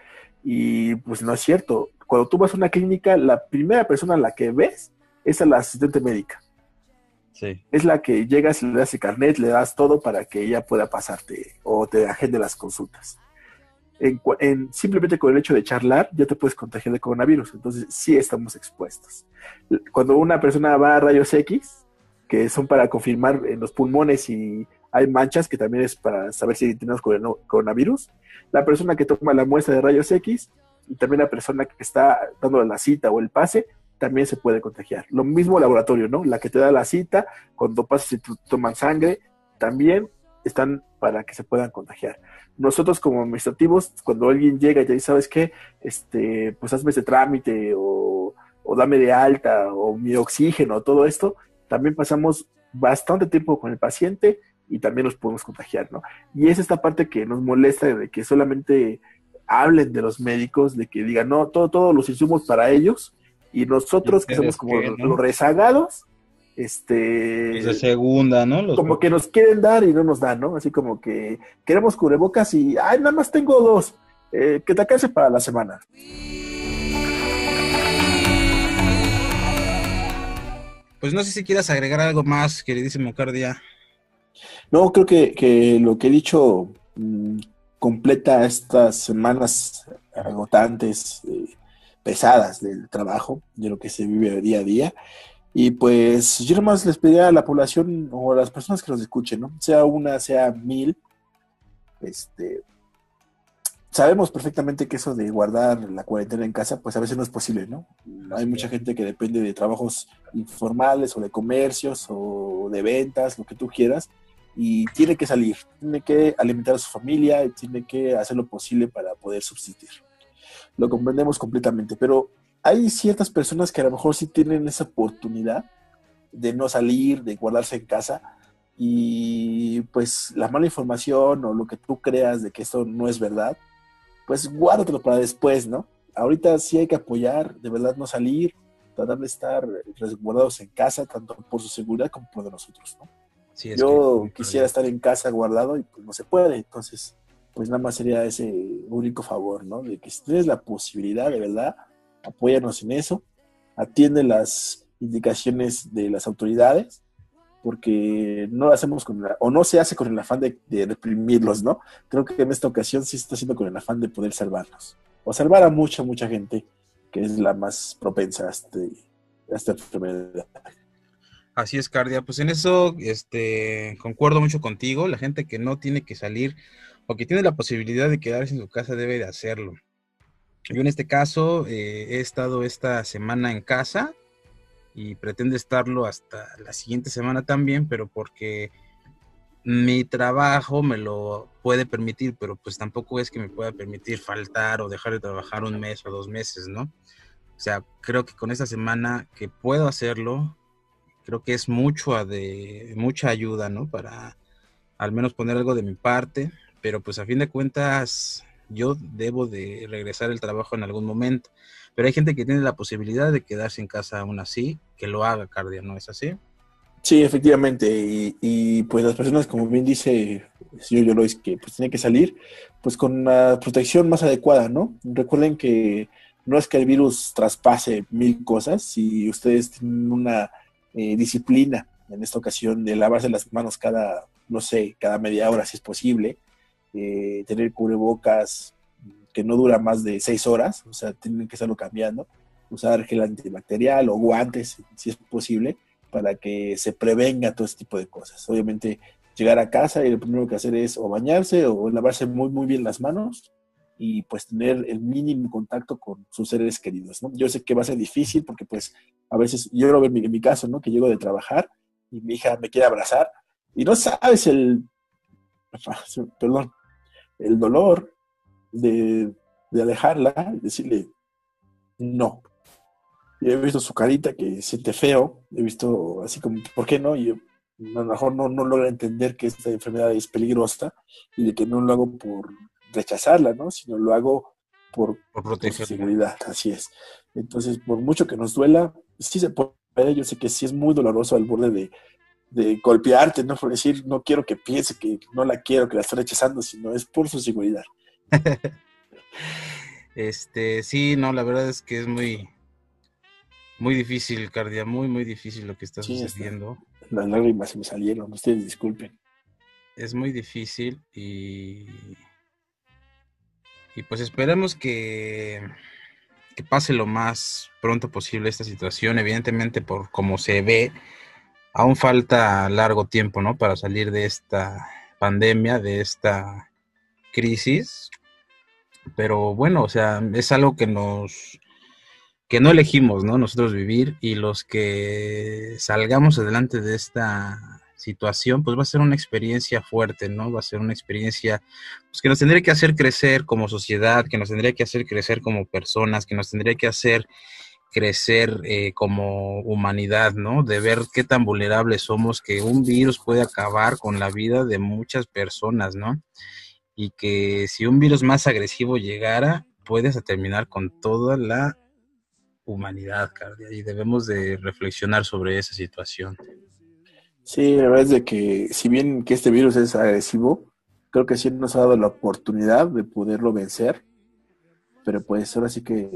Y pues no es cierto. Cuando tú vas a una clínica, la primera persona a la que ves es a la asistente médica.
sí.
Es la que llegas le das el carnet, le das todo para que ella pueda pasarte o te agende las consultas. En, simplemente con el hecho de charlar ya te puedes contagiar de coronavirus. Entonces sí estamos expuestos. Cuando una persona va a rayos X, que son para confirmar en los pulmones y hay manchas, que también es para saber si tenemos corona- coronavirus, la persona que toma la muestra de rayos X y también la persona que está dando la cita o el pase, también se puede contagiar. Lo mismo laboratorio, ¿no? La que te da la cita, cuando pasas y toman sangre, también están para que se puedan contagiar. Nosotros como administrativos, cuando alguien llega y te dice, ¿sabes qué? Este, pues hazme ese trámite o, o dame de alta o mi oxígeno, todo esto, también pasamos bastante tiempo con el paciente y también nos podemos contagiar, ¿no? Y es esta parte que nos molesta de que solamente hablen de los médicos, de que digan, no, todo, todos los insumos para ellos y nosotros que somos como
qué, no?
los rezagados, este
de segunda, ¿no? Los
como que nos quieren dar y no nos dan, ¿no? Así como que queremos cubrebocas y, ay, nada más tengo dos, eh, que te alcance para la semana.
Pues no sé si quieras agregar algo más, queridísimo Cardia.
No, creo que, que lo que he dicho mm, completa estas semanas agotantes, eh, pesadas del trabajo, de lo que se vive día a día. Y pues yo nomás les pediría a la población o a las personas que nos escuchen, ¿no? Sea una, sea mil, este, sabemos perfectamente que eso de guardar la cuarentena en casa, pues a veces no es posible, ¿no? Hay mucha gente que depende de trabajos informales o de comercios o de ventas, lo que tú quieras, y tiene que salir, tiene que alimentar a su familia, tiene que hacer lo posible para poder subsistir. Lo comprendemos completamente, pero hay ciertas personas que a lo mejor sí tienen esa oportunidad de no salir, de guardarse en casa, y pues la mala información o lo que tú creas de que esto no es verdad, pues guárdatelo para después, ¿no? Ahorita sí hay que apoyar, de verdad no salir, tratar de estar resguardados en casa, tanto por su seguridad como por de nosotros, ¿no?
Sí, es
Yo
que-
quisiera estar en casa guardado y pues no se puede, entonces pues nada más sería ese único favor, ¿no? De que si tienes la posibilidad, de verdad, apóyanos en eso, atiende las indicaciones de las autoridades, porque no lo hacemos con o no se hace con el afán de, de reprimirlos, ¿no? Creo que en esta ocasión sí se está haciendo con el afán de poder salvarlos, o salvar a mucha, mucha gente que es la más propensa a, este, a esta enfermedad.
Así es, Cardia. Pues en eso este, concuerdo mucho contigo. La gente que no tiene que salir o que tiene la posibilidad de quedarse en su casa debe de hacerlo. Yo en este caso eh, he estado esta semana en casa y pretendo estarlo hasta la siguiente semana también, pero porque mi trabajo me lo puede permitir, pero pues tampoco es que me pueda permitir faltar o dejar de trabajar un mes o dos meses, ¿no? O sea, creo que con esta semana que puedo hacerlo, creo que es mucho de mucha ayuda, ¿no? Para al menos poner algo de mi parte, pero pues a fin de cuentas yo debo de regresar al trabajo en algún momento. Pero hay gente que tiene la posibilidad de quedarse en casa aún así, que lo haga, Cardia, ¿no es así?
Sí, efectivamente. Y, y, pues las personas, como bien dice el señor Yolois, que pues tiene que salir pues con la protección más adecuada, ¿no? Recuerden que no es que el virus traspase mil cosas, si ustedes tienen una eh, disciplina en esta ocasión de lavarse las manos cada, no sé, cada media hora si es posible, eh, tener cubrebocas que no dura más de seis horas, o sea, tienen que estarlo cambiando, usar gel antibacterial o guantes si es posible para que se prevenga todo este tipo de cosas. Obviamente, llegar a casa y lo primero que hacer es o bañarse o lavarse muy, muy bien las manos y pues tener el mínimo contacto con sus seres queridos, ¿no? Yo sé que va a ser difícil porque pues a veces, yo lo veo en mi, en mi caso, ¿no? Que llego de trabajar y mi hija me quiere abrazar y no sabes el perdón, el dolor de, de alejarla, decirle no. Y he visto su carita que siente feo, he visto así como, ¿por qué no? Y yo, a lo mejor no, no logra entender que esta enfermedad es peligrosa y de que no lo hago por rechazarla, ¿no? Sino lo hago por,
Por
por seguridad, así es. Entonces, por mucho que nos duela, sí se puede, yo sé que sí es muy doloroso al borde de, de golpearte, ¿no? Por decir, no quiero que piense que no la quiero, que la estoy rechazando, sino es por su seguridad.
Este, sí, no, la verdad es que es muy, muy difícil, Cardia, muy, muy difícil lo que está
Sí, está.
sucediendo.
Las lágrimas se me salieron, ustedes disculpen.
Es muy difícil y, y pues esperemos que, que pase lo más pronto posible esta situación. Evidentemente, por como se ve, aún falta largo tiempo, ¿no? Para salir de esta pandemia, de esta crisis. Pero bueno, o sea, es algo que nos que no elegimos, ¿no? Nosotros vivir y los que salgamos adelante de esta situación, pues va a ser una experiencia fuerte, ¿no? Va a ser una experiencia pues, que nos tendría que hacer crecer como sociedad, que nos tendría que hacer crecer como personas, que nos tendría que hacer crecer eh, como humanidad, ¿no? De ver qué tan vulnerables somos, que un virus puede acabar con la vida de muchas personas, ¿no? Y que si un virus más agresivo llegara, puedes terminar con toda la humanidad, Cardia, y debemos de reflexionar sobre esa situación.
Sí, la verdad es de que si bien que este virus es agresivo, creo que sí nos ha dado la oportunidad de poderlo vencer, pero pues ahora sí que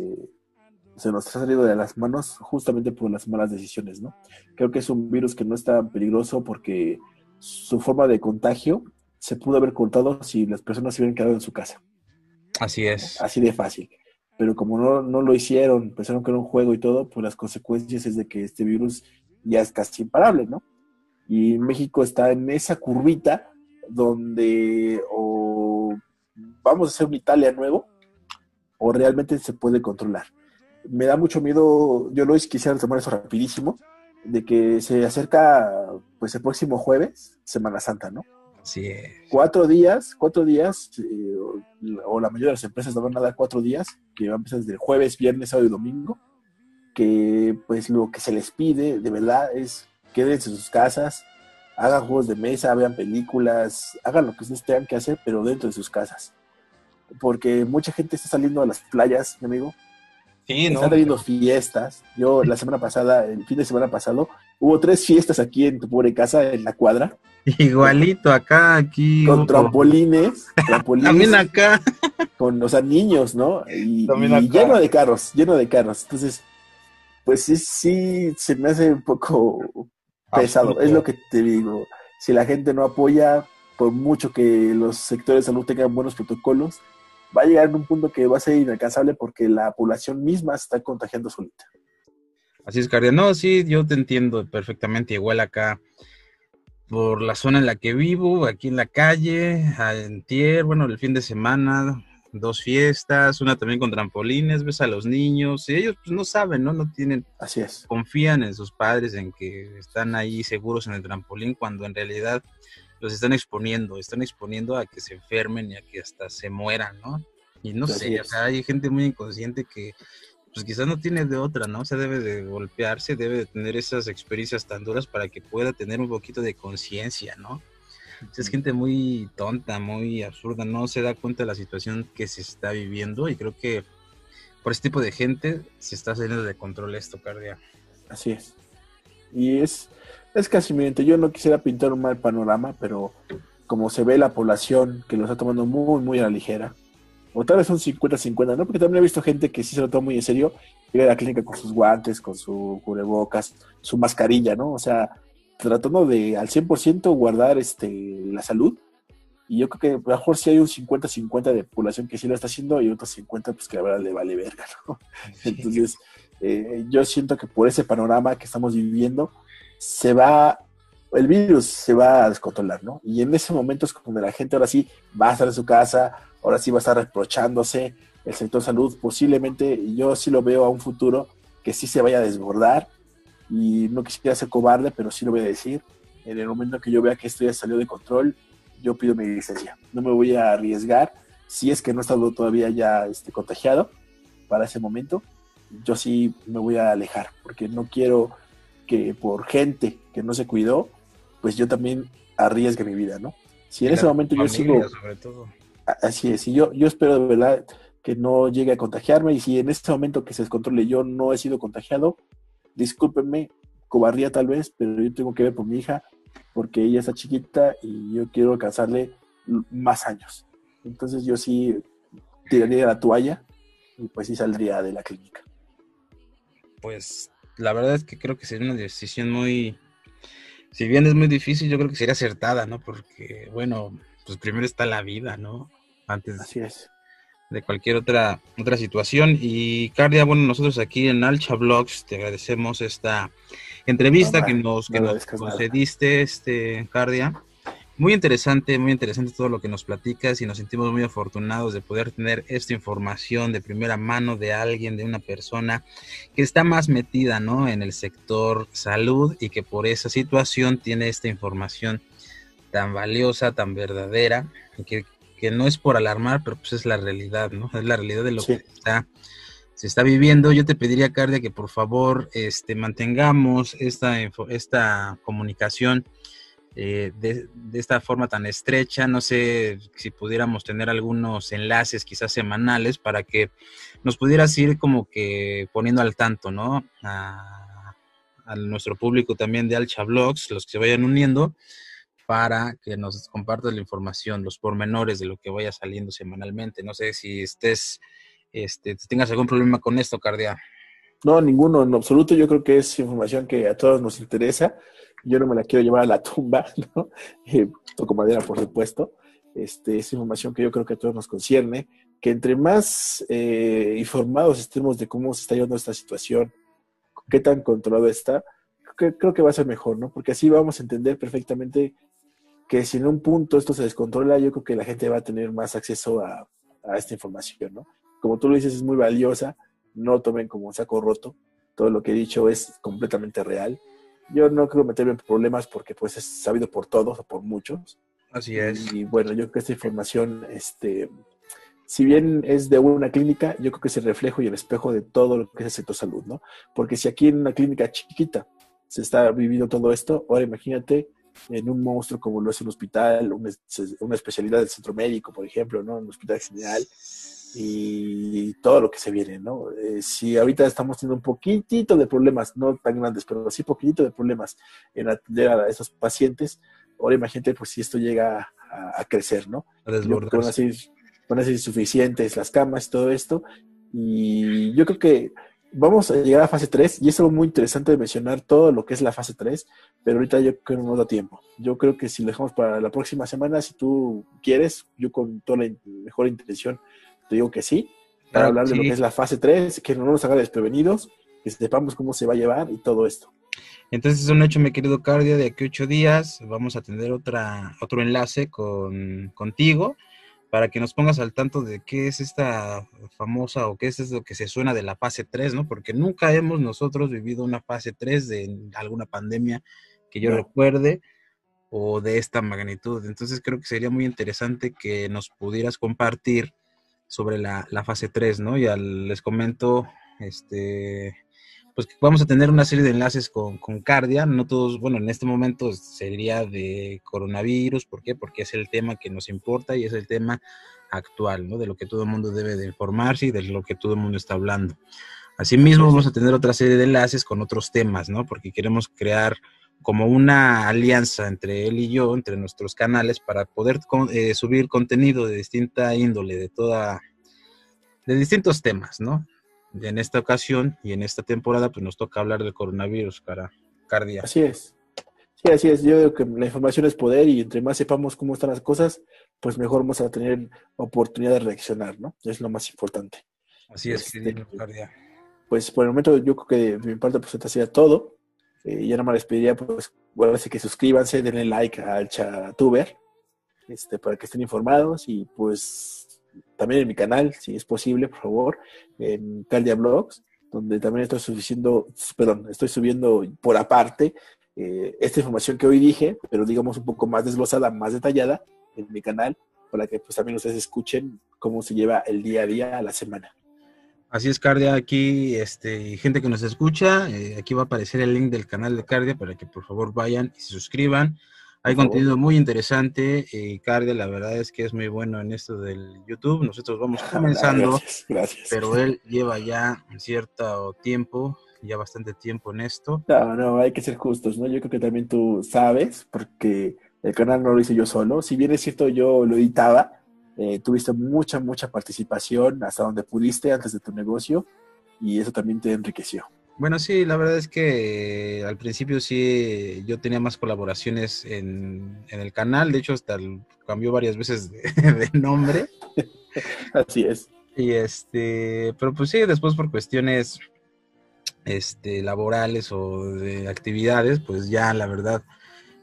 se nos ha salido de las manos justamente por las malas decisiones, ¿no? Creo que es un virus que no es tan peligroso porque su forma de contagio se pudo haber cortado si las personas se hubieran quedado en su casa,
Así es.
así de fácil. Pero como no, no lo hicieron, pensaron que era un juego y todo, pues las consecuencias es de que este virus ya es casi imparable, ¿no? Y México está en esa curvita donde o vamos a hacer un Italia nuevo o realmente se puede controlar. Me da mucho miedo, yo lo quisiera tomar eso rapidísimo, de que se acerca pues el próximo jueves, Semana Santa, ¿no?
Es.
Cuatro días, cuatro días, eh, o, o la mayoría de las empresas nos van a dar cuatro días, que va a empezar desde el jueves, viernes, sábado y domingo, que pues lo que se les pide de verdad es quédense en sus casas, hagan juegos de mesa, vean películas, hagan lo que ustedes tengan que hacer, pero dentro de sus casas. Porque mucha gente está saliendo a las playas, mi amigo,
Sí,
están teniendo fiestas. Yo la semana pasada, el fin de semana pasado, hubo tres fiestas aquí en tu pobre casa, en la cuadra,
Igualito acá, aquí.
con
hubo-
trampolines, trampolines
También acá.
con, o sea, niños, ¿no? Y, lleno de carros, lleno de carros. Entonces, pues sí, sí, se me hace un poco pesado. Es lo que te digo. Si la gente no apoya, por mucho que los sectores de salud tengan buenos protocolos, va a llegar en un punto que va a ser inalcanzable porque la población misma se está contagiando solita.
Así es, Cardia. No, sí, yo te entiendo perfectamente. Igual acá, por la zona en la que vivo, aquí en la calle, antier, bueno, el fin de semana, dos fiestas, una también con trampolines, ves a los niños, y ellos pues no saben, ¿no? No tienen,
Así es.
confían en sus padres, en que están ahí seguros en el trampolín, cuando en realidad los están exponiendo, están exponiendo a que se enfermen y a que hasta se mueran, ¿no? Y no
Así
sé, o
es.
sea, hay gente muy inconsciente que pues quizás no tiene de otra, ¿no? O sea, debe de golpearse, debe de tener esas experiencias tan duras para que pueda tener un poquito de conciencia, ¿no? O sea, es gente muy tonta, muy absurda, no se da cuenta de la situación que se está viviendo y creo que por este tipo de gente se está saliendo de control esto, Cardia.
Así es. Y es, es casi miente. Yo no quisiera pintar un mal panorama, pero como se ve la población que lo está tomando muy, muy a la ligera, o tal vez son 50-50, ¿no? Porque también he visto gente que sí se lo toma muy en serio, llega a la clínica con sus guantes, con su cubrebocas, su mascarilla, ¿no? O sea, tratando de al 100% guardar este, la salud. Y yo creo que a lo mejor sí hay un 50-50 de población que sí lo está haciendo y otros 50 pues que la verdad le vale verga, ¿no? Entonces, eh, yo siento que por ese panorama que estamos viviendo, se va, el virus se va a descontrolar, ¿no? Y en ese momento es cuando la gente ahora sí va a estar en su casa, ahora sí va a estar reprochándose el sector salud, posiblemente, yo sí lo veo a un futuro que sí se vaya a desbordar, y no quisiera ser cobarde, pero sí lo voy a decir, en el momento que yo vea que esto ya salió de control, yo pido mi licencia. No me voy a arriesgar si es que no he estado todavía ya este, contagiado para ese momento. Yo sí me voy a alejar porque no quiero que por gente que no se cuidó, pues yo también arriesgue mi vida, ¿no? Si en ese momento yo sigo
Sobre todo.
Así es, y yo, yo espero de verdad que no llegue a contagiarme y si en este momento que se descontrole yo no he sido contagiado, discúlpenme, cobardía tal vez, pero yo tengo que ver por mi hija porque ella está chiquita y yo quiero alcanzarle más años. Entonces yo sí tiraría la toalla y pues sí saldría de la clínica.
Pues la verdad es que creo que sería una decisión muy, si bien es muy difícil, yo creo que sería acertada, ¿no? Porque, bueno, pues primero está la vida, ¿no? Antes
Así es.
de cualquier otra, otra situación. Y Cardia, bueno, nosotros aquí en Alcha Blogs te agradecemos esta entrevista
No,
que
no,
nos,
no
que nos concediste, este, Cardia. Muy interesante, muy interesante todo lo que nos platicas y nos sentimos muy afortunados de poder tener esta información de primera mano de alguien, de una persona que está más metida, ¿no? En el sector salud y que por esa situación tiene esta información tan valiosa, tan verdadera, que, que no es por alarmar, pero pues es la realidad, ¿no? Es la realidad de lo
Sí.
que está, se está viviendo. Yo te pediría, Cardia, que por favor este, mantengamos esta, esta comunicación eh, de, esta forma tan estrecha. No sé si pudiéramos tener algunos enlaces quizás semanales para que nos pudieras ir como que poniendo al tanto, ¿no? A, a nuestro público también de Alcha Blogs, los que se vayan uniendo, para que nos compartas la información, los pormenores de lo que vaya saliendo semanalmente. No sé si estés, este, tengas algún problema con esto, Cardia.
No, ninguno en absoluto. Yo creo que es información que a todos nos interesa. Yo no me la quiero llevar a la tumba, ¿no? Eh, toco madera, por supuesto. Este, es información que yo creo que a todos nos concierne. Que entre más eh, informados estemos de cómo se está llevando esta situación, qué tan controlado está, creo que, va a ser mejor, ¿no? Porque así vamos a entender perfectamente que si en un punto esto se descontrola, yo creo que la gente va a tener más acceso a, a esta información, ¿no? Como tú lo dices, es muy valiosa no tomen como saco roto. Todo lo que he dicho es completamente real. Yo no creo meterme en problemas porque pues es sabido por todos o por muchos.
Así es.
Y bueno, yo creo que esta información, este, si bien es de una clínica, yo creo que es el reflejo y el espejo de todo lo que es el sector salud, ¿no? Porque si aquí en una clínica chiquita se está viviendo todo esto, ahora imagínate en un monstruo como lo es un hospital, una, una especialidad del centro médico, por ejemplo, ¿no? Un hospital general y todo lo que se viene, ¿no? Eh, si ahorita estamos teniendo un poquitito de problemas, no tan grandes, pero sí poquitito de problemas en atender a esos pacientes, ahora imagínate pues si esto llega a, a crecer, ¿no?
A
van a, ser, van a ser insuficientes las camas y todo esto, y yo creo que vamos a llegar a fase 3, y es algo muy interesante de mencionar todo lo que es la fase 3, pero ahorita yo creo que no nos da tiempo. Yo creo que si lo dejamos para la próxima semana, si tú quieres, yo con toda la mejor intención te digo que sí, para
Claro,
hablar de lo que es la fase 3, que no nos haga desprevenidos, que sepamos cómo se va a llevar y todo esto.
Entonces es un hecho, mi querido Cardia, de aquí ocho días vamos a tener otra, otro enlace con, contigo para que nos pongas al tanto de qué es esta famosa o qué es lo que se suena de la fase 3, ¿no? Porque nunca hemos nosotros vivido una fase 3 de alguna pandemia que yo
No.
recuerde o de esta magnitud. Entonces creo que sería muy interesante que nos pudieras compartir sobre la, la fase 3, ¿no? Ya les comento, este, pues que vamos a tener una serie de enlaces con, con Cardia, no todos, bueno, en este momento sería de coronavirus, ¿por qué? Porque es el tema que nos importa y es el tema actual, ¿no? De lo que todo el mundo debe de informarse y de lo que todo el mundo está hablando. Asimismo, vamos a tener otra serie de enlaces con otros temas, ¿no? Porque queremos crear como una alianza entre él y yo, entre nuestros canales, para poder con- eh, subir contenido de distinta índole, de toda, de distintos temas, ¿no? En esta ocasión y en esta temporada, pues nos toca hablar del coronavirus, cara, cardia.
Así es. Sí, así es. Yo creo que la información es poder y entre más sepamos cómo están las cosas, pues mejor vamos a tener oportunidad de reaccionar, ¿no? Es lo más importante.
Así es,
Este,
cardia.
Pues por el momento yo creo que de mi parte pues sería todo. Eh, ya nada más les pediría pues bueno, así que suscríbanse, denle like al chatuber este, para que estén informados y pues también en mi canal, si es posible, por favor, en Caldia Blogs, donde también estoy subiendo, perdón, estoy subiendo por aparte eh, esta información que hoy dije, pero digamos un poco más desglosada, más detallada, en mi canal para que pues también ustedes escuchen cómo se lleva el día a día a la semana.
Así es, Cardia, aquí, este, gente que nos escucha, eh, aquí va a aparecer el link del canal de Cardia para que por favor vayan y se suscriban. Hay contenido muy interesante y Cardia, la verdad es que es muy bueno en esto del YouTube. Nosotros vamos comenzando,
Gracias, gracias.
pero él lleva ya cierto tiempo, ya bastante tiempo en esto.
No, no, hay que ser justos, ¿no? Yo creo que también tú sabes, porque el canal no lo hice yo solo. Si bien es cierto, yo lo editaba, eh, tuviste mucha, mucha participación hasta donde pudiste antes de tu negocio y eso también te enriqueció.
Bueno, sí, la verdad es que al principio sí yo tenía más colaboraciones en, en el canal, de hecho hasta el- cambió varias veces de, de nombre.
Así es.
Y este, pero pues sí, después por cuestiones este, laborales o de actividades, pues ya la verdad,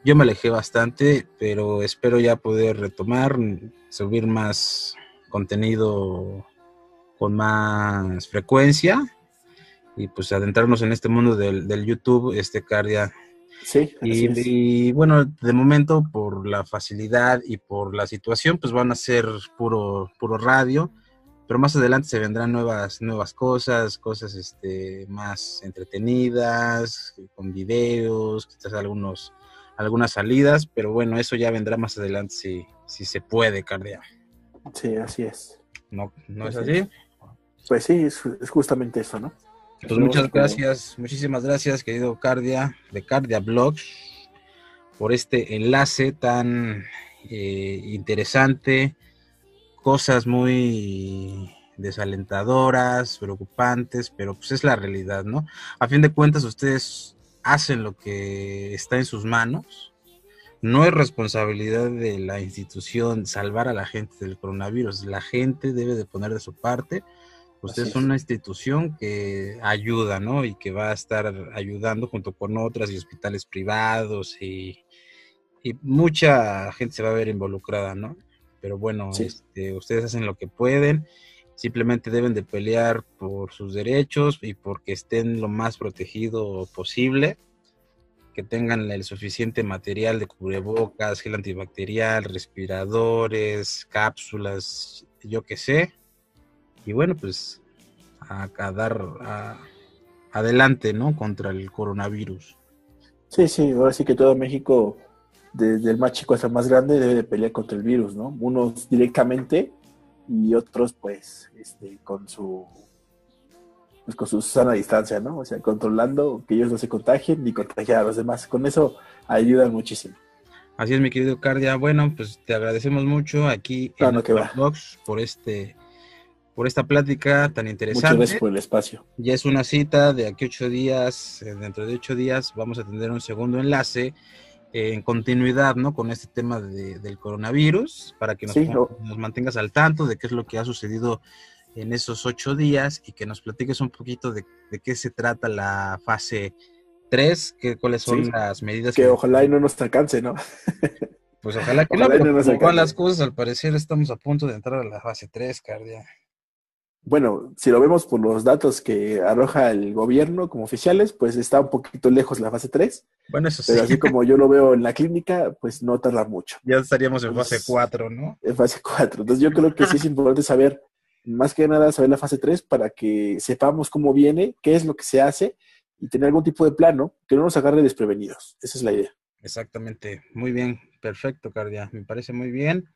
yo me alejé bastante, pero espero ya poder retomar, subir más contenido con más frecuencia y pues adentrarnos en este mundo del, del YouTube, este Cardia.
Sí,
y, y, bueno, de momento por la facilidad y por la situación, pues van a ser puro, puro radio, pero más adelante se vendrán nuevas, nuevas cosas, cosas este, más entretenidas, con videos, quizás algunos, algunas salidas, pero bueno, eso ya vendrá más adelante si, si se puede, Cardia.
Sí, así es.
¿No, no es
Así? Pues sí, es, es justamente eso, ¿no?
Pues muchas gracias, muchísimas gracias, querido Cardia, de Cardia Blogs, por este enlace tan eh, interesante, cosas muy desalentadoras, preocupantes, pero pues es la realidad, ¿no? A fin de cuentas, ustedes hacen lo que está en sus manos. No es responsabilidad de la institución salvar a la gente del coronavirus. La gente debe de poner de su parte. Ustedes
Así
son
es.
una institución que ayuda, ¿no? Y que va a estar ayudando junto con otras y hospitales privados y, y mucha gente se va a ver involucrada, ¿no? Pero bueno,
Sí.
este, ustedes hacen lo que pueden, simplemente deben de pelear por sus derechos y porque estén lo más protegido posible, que tengan el suficiente material de cubrebocas, gel antibacterial, respiradores, cápsulas, yo qué sé. Y bueno, pues a, dar adelante, ¿no? Contra el coronavirus.
Sí, sí, ahora sí que todo México, desde el más chico hasta el más grande, debe de pelear contra el virus, ¿no? Unos directamente y otros, pues, este, con su pues con su sana distancia, ¿no? O sea, controlando que ellos no se contagien ni contagiar a los demás. Con eso ayudan muchísimo.
Así es, mi querido Cardia. Bueno, pues te agradecemos mucho aquí
No,
en
que
por este por esta plática tan
Muchas
interesante.
gracias por el espacio.
Ya es una cita de aquí ocho días, eh, dentro de ocho días vamos a tener un segundo enlace eh, en continuidad, ¿no? Con este tema de- del coronavirus, para que nos,
Sí, o-
nos mantengas al tanto de qué es lo que ha sucedido en esos ocho días y que nos platiques un poquito de, de qué se trata la fase 3, que, cuáles son
Sí.
las medidas
Que ojalá y no nos alcance, ¿no?
Pues ojalá que
ojalá
no, pero
no nos
como van las cosas, al parecer estamos a punto de entrar a la fase 3, Cardia.
Bueno, si lo vemos por los datos que arroja el gobierno como oficiales, pues está un poquito lejos la fase 3,
Bueno, eso sí,
pero así como yo lo veo en la clínica, pues no tarda mucho.
ya estaríamos en fase 4, ¿no?
en fase 4. Entonces yo creo que sí es importante saber, más que nada, saber la fase 3 para que sepamos cómo viene, qué es lo que se hace y tener algún tipo de plano que no nos agarre desprevenidos. Esa es la idea.
Exactamente, muy bien, perfecto, Cardia, me parece muy bien.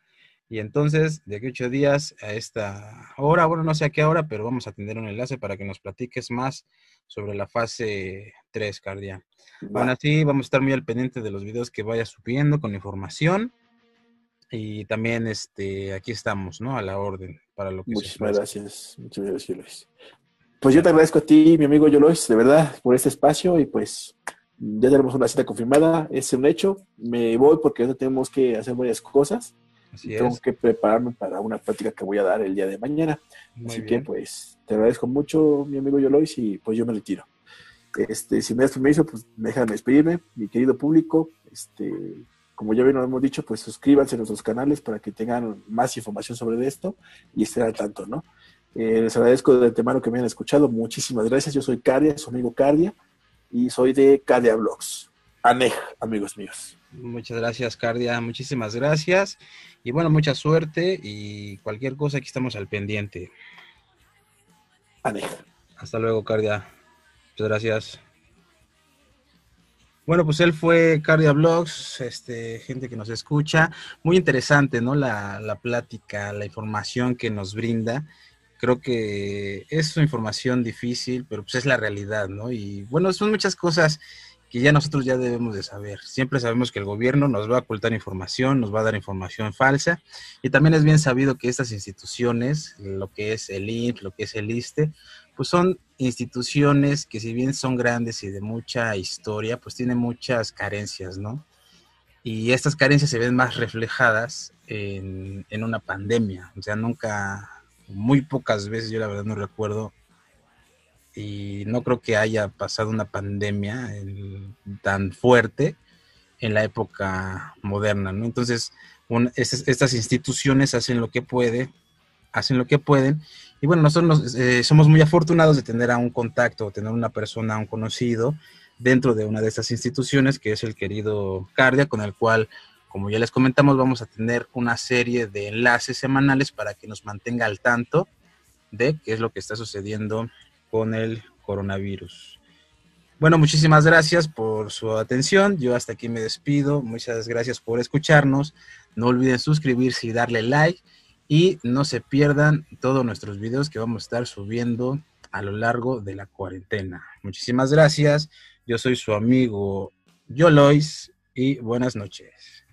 Y entonces, de aquí ocho días a esta hora, bueno, no sé a qué hora, pero vamos a tener un enlace para que nos platiques más sobre la fase 3, Cardia.
Va.
Aún así, vamos a estar muy al pendiente de los videos que vayas subiendo con información. Y también, este, aquí estamos, ¿no? A la orden para lo que
Muchísimas gracias. Muchas gracias, Luis. Pues yo te agradezco a ti, mi amigo Yolois, de verdad, por este espacio y pues ya tenemos una cita confirmada, es un hecho. Me voy porque tenemos que hacer varias cosas.
Así
Tengo
es.
que prepararme para una plática que voy a dar el día de mañana.
Muy
Así
bien.
que pues te agradezco mucho, mi amigo Yolois, y pues yo me retiro. Este, si me das permiso, pues déjame despedirme, mi querido público. Este, como ya bien lo hemos dicho, pues suscríbanse a nuestros canales para que tengan más información sobre esto y estén al tanto, ¿no? Eh, les agradezco de antemano que me hayan escuchado. Muchísimas gracias. Yo soy Cardia, su amigo Cardia, y soy de Cardia Blogs. ANEJ, amigos míos.
Muchas gracias, Cardia. Muchísimas gracias. Y bueno, mucha suerte y cualquier cosa aquí estamos al pendiente.
ANEJ.
Hasta luego, Cardia. Muchas gracias. Bueno, pues él fue Cardia Blogs, este, gente que nos escucha. Muy interesante, ¿no? La, la plática, la información que nos brinda. Creo que es una información difícil, pero pues es la realidad, ¿no? Y bueno, son muchas cosas que ya nosotros ya debemos de saber. Siempre sabemos que el gobierno nos va a ocultar información, nos va a dar información falsa, y también es bien sabido que estas instituciones, lo que es el INF, lo que es el ISTE, pues son instituciones que si bien son grandes y de mucha historia, pues tienen muchas carencias, ¿no? Y estas carencias se ven más reflejadas en, en una pandemia. O sea, nunca, muy pocas veces, yo la verdad no recuerdo, y no creo que haya pasado una pandemia tan fuerte en la época moderna, ¿no? Entonces, estas instituciones hacen lo que puede, hacen lo que pueden, y bueno, nosotros nos- eh, somos muy afortunados de tener a un contacto, tener una persona, un conocido dentro de una de estas instituciones, que es el querido Cardia, con el cual, como ya les comentamos, vamos a tener una serie de enlaces semanales para que nos mantenga al tanto de qué es lo que está sucediendo con el coronavirus. Bueno, muchísimas gracias por su atención. Yo hasta aquí me despido. Muchas gracias por escucharnos. No olviden suscribirse y darle like. Y no se pierdan todos nuestros videos que vamos a estar subiendo a lo largo de la cuarentena. Muchísimas gracias. Yo soy su amigo Yolois y buenas noches.